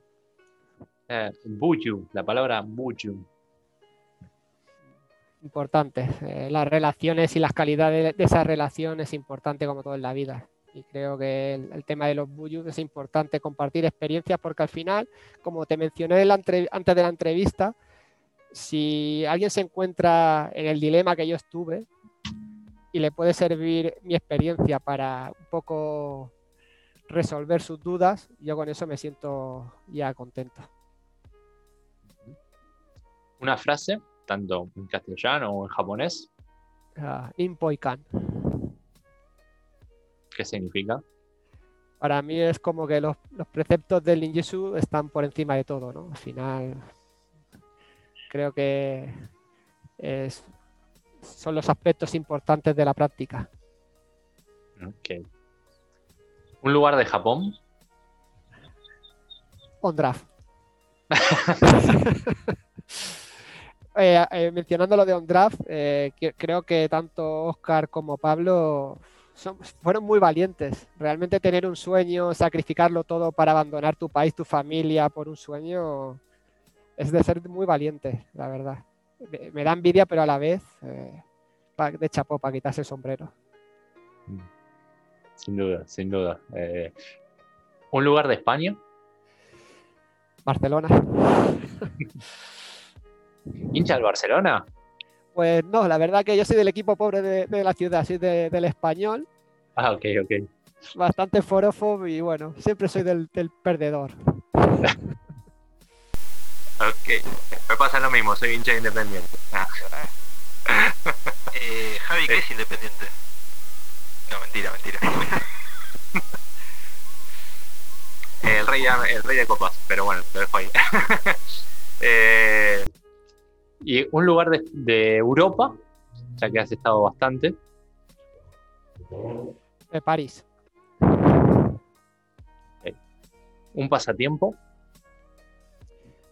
S1: Eh, buyu. La palabra buyu.
S3: Importante. Eh, las relaciones y las calidades de esas relaciones es importante como todo en la vida. Y creo que el, tema de los buyus es importante compartir experiencias porque al final, como te mencioné antes de la entrevista, si alguien se encuentra en el dilema que yo estuve y le puede servir mi experiencia para un poco resolver sus dudas, yo con eso me siento ya contento.
S1: Una frase, tanto en castellano o en japonés.
S3: Ah, Inpoikan.
S1: ¿Qué significa?
S3: para mí es como que los, los preceptos del ninjutsu están por encima de todo, ¿no? Al final creo que es- son los aspectos importantes de la práctica.
S1: Ok. Un lugar de Japón.
S3: On draft. Eh, eh, mencionando lo de on draft, eh, que- creo que tanto Oscar como Pablo son- fueron muy valientes. Realmente tener un sueño, sacrificarlo todo para abandonar tu país, tu familia por un sueño, es de ser muy valiente, la verdad. Me, me da envidia, pero a la vez pa- de chapó para quitarse el sombrero.
S1: Sin duda, sin duda. Un lugar de España.
S3: Barcelona.
S1: ¿Hincha del Barcelona?
S3: Pues no, la verdad que yo soy del equipo pobre de, de la ciudad, soy de- del español.
S1: Ah, ok, ok.
S3: bastante forofo y bueno, siempre soy del, del perdedor.
S1: Ok. Me pasa lo mismo, soy hincha independiente. Ah,
S2: Eh, Javi, ¿qué es independiente? No, mentira, mentira.
S1: el, rey, de- el rey de copas, pero bueno, lo dejo ahí. Eh, y un lugar de, de Europa, ya que has estado bastante.
S3: De París.
S1: Un pasatiempo.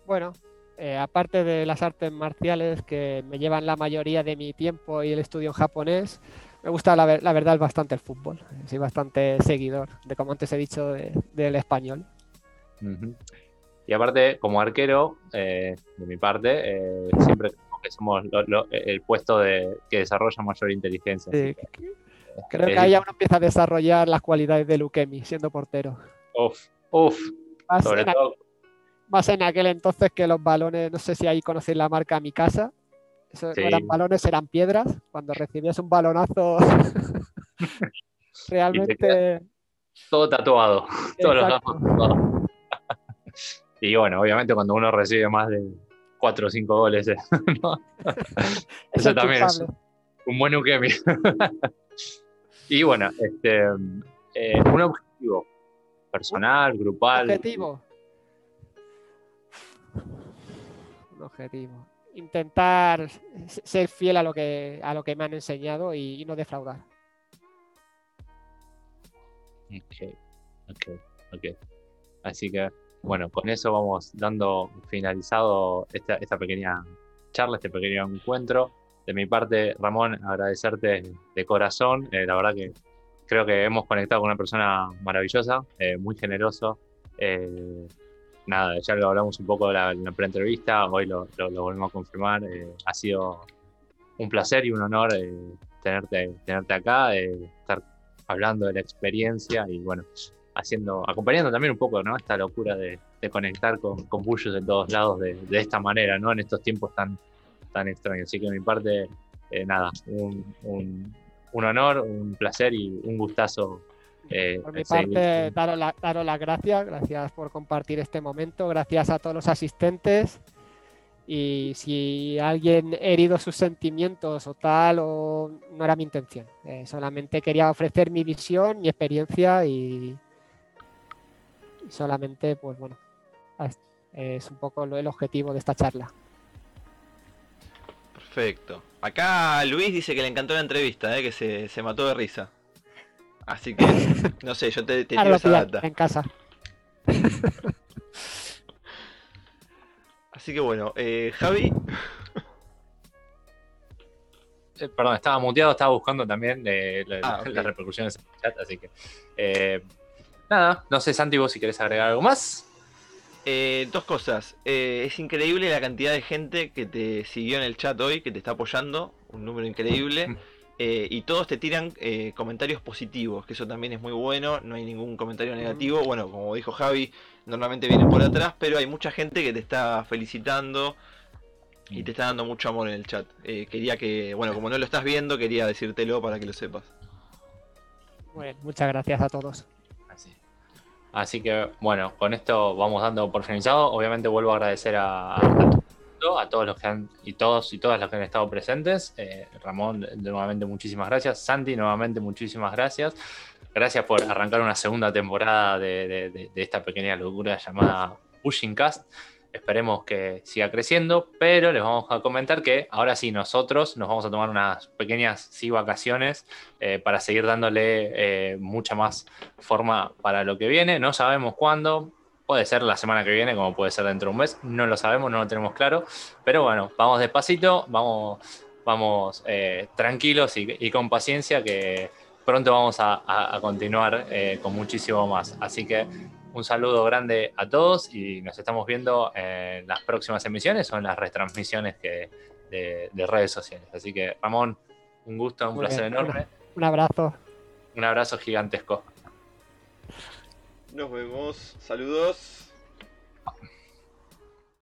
S3: Bueno, eh, aparte de las artes marciales que me llevan la mayoría de mi tiempo y el estudio en japonés, me gusta la, ver- la verdad bastante el fútbol. Soy bastante seguidor de, como antes he dicho, de- del español.
S1: Y aparte, como arquero, eh, de mi parte, eh, siempre que somos lo- lo- el puesto de, que desarrolla mayor inteligencia.
S3: Sí,
S1: que,
S3: creo
S1: es
S3: que ahí ya uno empieza a desarrollar las cualidades de Lukemi siendo portero.
S1: Uf, uf,
S3: Más
S1: sobre
S3: en,
S1: todo.
S3: más en aquel entonces que los balones, no sé si ahí conocéis la marca Mi Casa. Eso
S1: Sí.
S3: no eran balones, eran piedras. Cuando recibías un balonazo, realmente.
S1: todo tatuado, todos los
S3: Exacto.
S1: gafos tatuados. Y bueno, obviamente cuando uno recibe más de 4 o 5 goles, eh, Eso también es un buen Ukemi. y bueno, este, eh, un objetivo personal, grupal.
S3: objetivo. Un objetivo. Intentar ser fiel a lo que a lo que me han enseñado y, y no defraudar.
S1: Ok, ok, ok. Así que, bueno, con eso vamos dando finalizado esta, esta pequeña charla, este pequeño encuentro. De mi parte, Ramón, agradecerte de corazón. Eh, la verdad que creo que hemos conectado con una persona maravillosa, eh, muy generoso. Eh, nada, ya lo hablamos un poco en la, la pre-entrevista, hoy lo, lo- volvemos a confirmar. ha sido un placer y un honor tenerte, tenerte acá, estar hablando de la experiencia y bueno, haciendo, acompañando también un poco, ¿no? Esta locura de, conectar con, con de todos lados de, esta manera, ¿no? En estos tiempos tan, tan extraños. Así que de mi parte, eh, nada, un, un, honor, un placer y un gustazo.
S3: Eh, por mi parte, daros, las gracias, gracias por compartir este momento, gracias a todos los asistentes y si alguien herido sus sentimientos o tal, o no era mi intención. Eh, solamente quería ofrecer mi visión, mi experiencia y, solamente, pues bueno, es un poco el objetivo de esta charla.
S2: Perfecto. Acá Luis dice que le encantó la entrevista, eh, que se, mató de risa. Así que, no sé, yo te, te tiro esa data.
S3: En casa.
S2: Así que bueno, eh, Javi.
S1: Eh, perdón, estaba muteado, estaba buscando también eh, ah, las repercusiones en el chat, así que. Nada, no sé, Santi, vos si querés agregar algo más.
S2: dos cosas. es increíble la cantidad de gente que te siguió en el chat hoy, que te está apoyando. Un número increíble. Mm. y todos te tiran comentarios positivos, que eso también es muy bueno. No hay ningún comentario negativo. Bueno, como dijo Javi, normalmente vienen por atrás, pero hay mucha gente que te está felicitando y te está dando mucho amor en el chat. Eh, quería que, bueno, como no lo estás viendo, quería decírtelo para que lo sepas.
S3: Bueno, muchas gracias a todos.
S1: Así. que, bueno, con esto vamos dando por finalizado. Obviamente vuelvo a agradecer a, a todos los que han y todos y todas los que han estado presentes. Eh, Ramón, nuevamente muchísimas gracias. Santi, nuevamente muchísimas gracias. Gracias por arrancar una segunda temporada de, esta pequeña locura llamada Pushing Cast. Esperemos que siga creciendo, pero les vamos a comentar que ahora sí nosotros nos vamos a tomar unas pequeñas sí vacaciones eh, para seguir dándole eh, mucha más forma para lo que viene. No sabemos cuándo, puede ser la semana que viene, como puede ser dentro de un mes, no lo sabemos, no lo tenemos claro, pero bueno, vamos despacito, vamos, vamos eh, tranquilos y con paciencia que pronto vamos a, continuar con muchísimo más. Así que un saludo grande a todos y nos estamos viendo en las próximas emisiones o en las retransmisiones de, redes sociales. Así que Ramón, un gusto, un placer enorme.
S3: Un abrazo.
S1: Un abrazo gigantesco.
S2: Nos vemos. Saludos.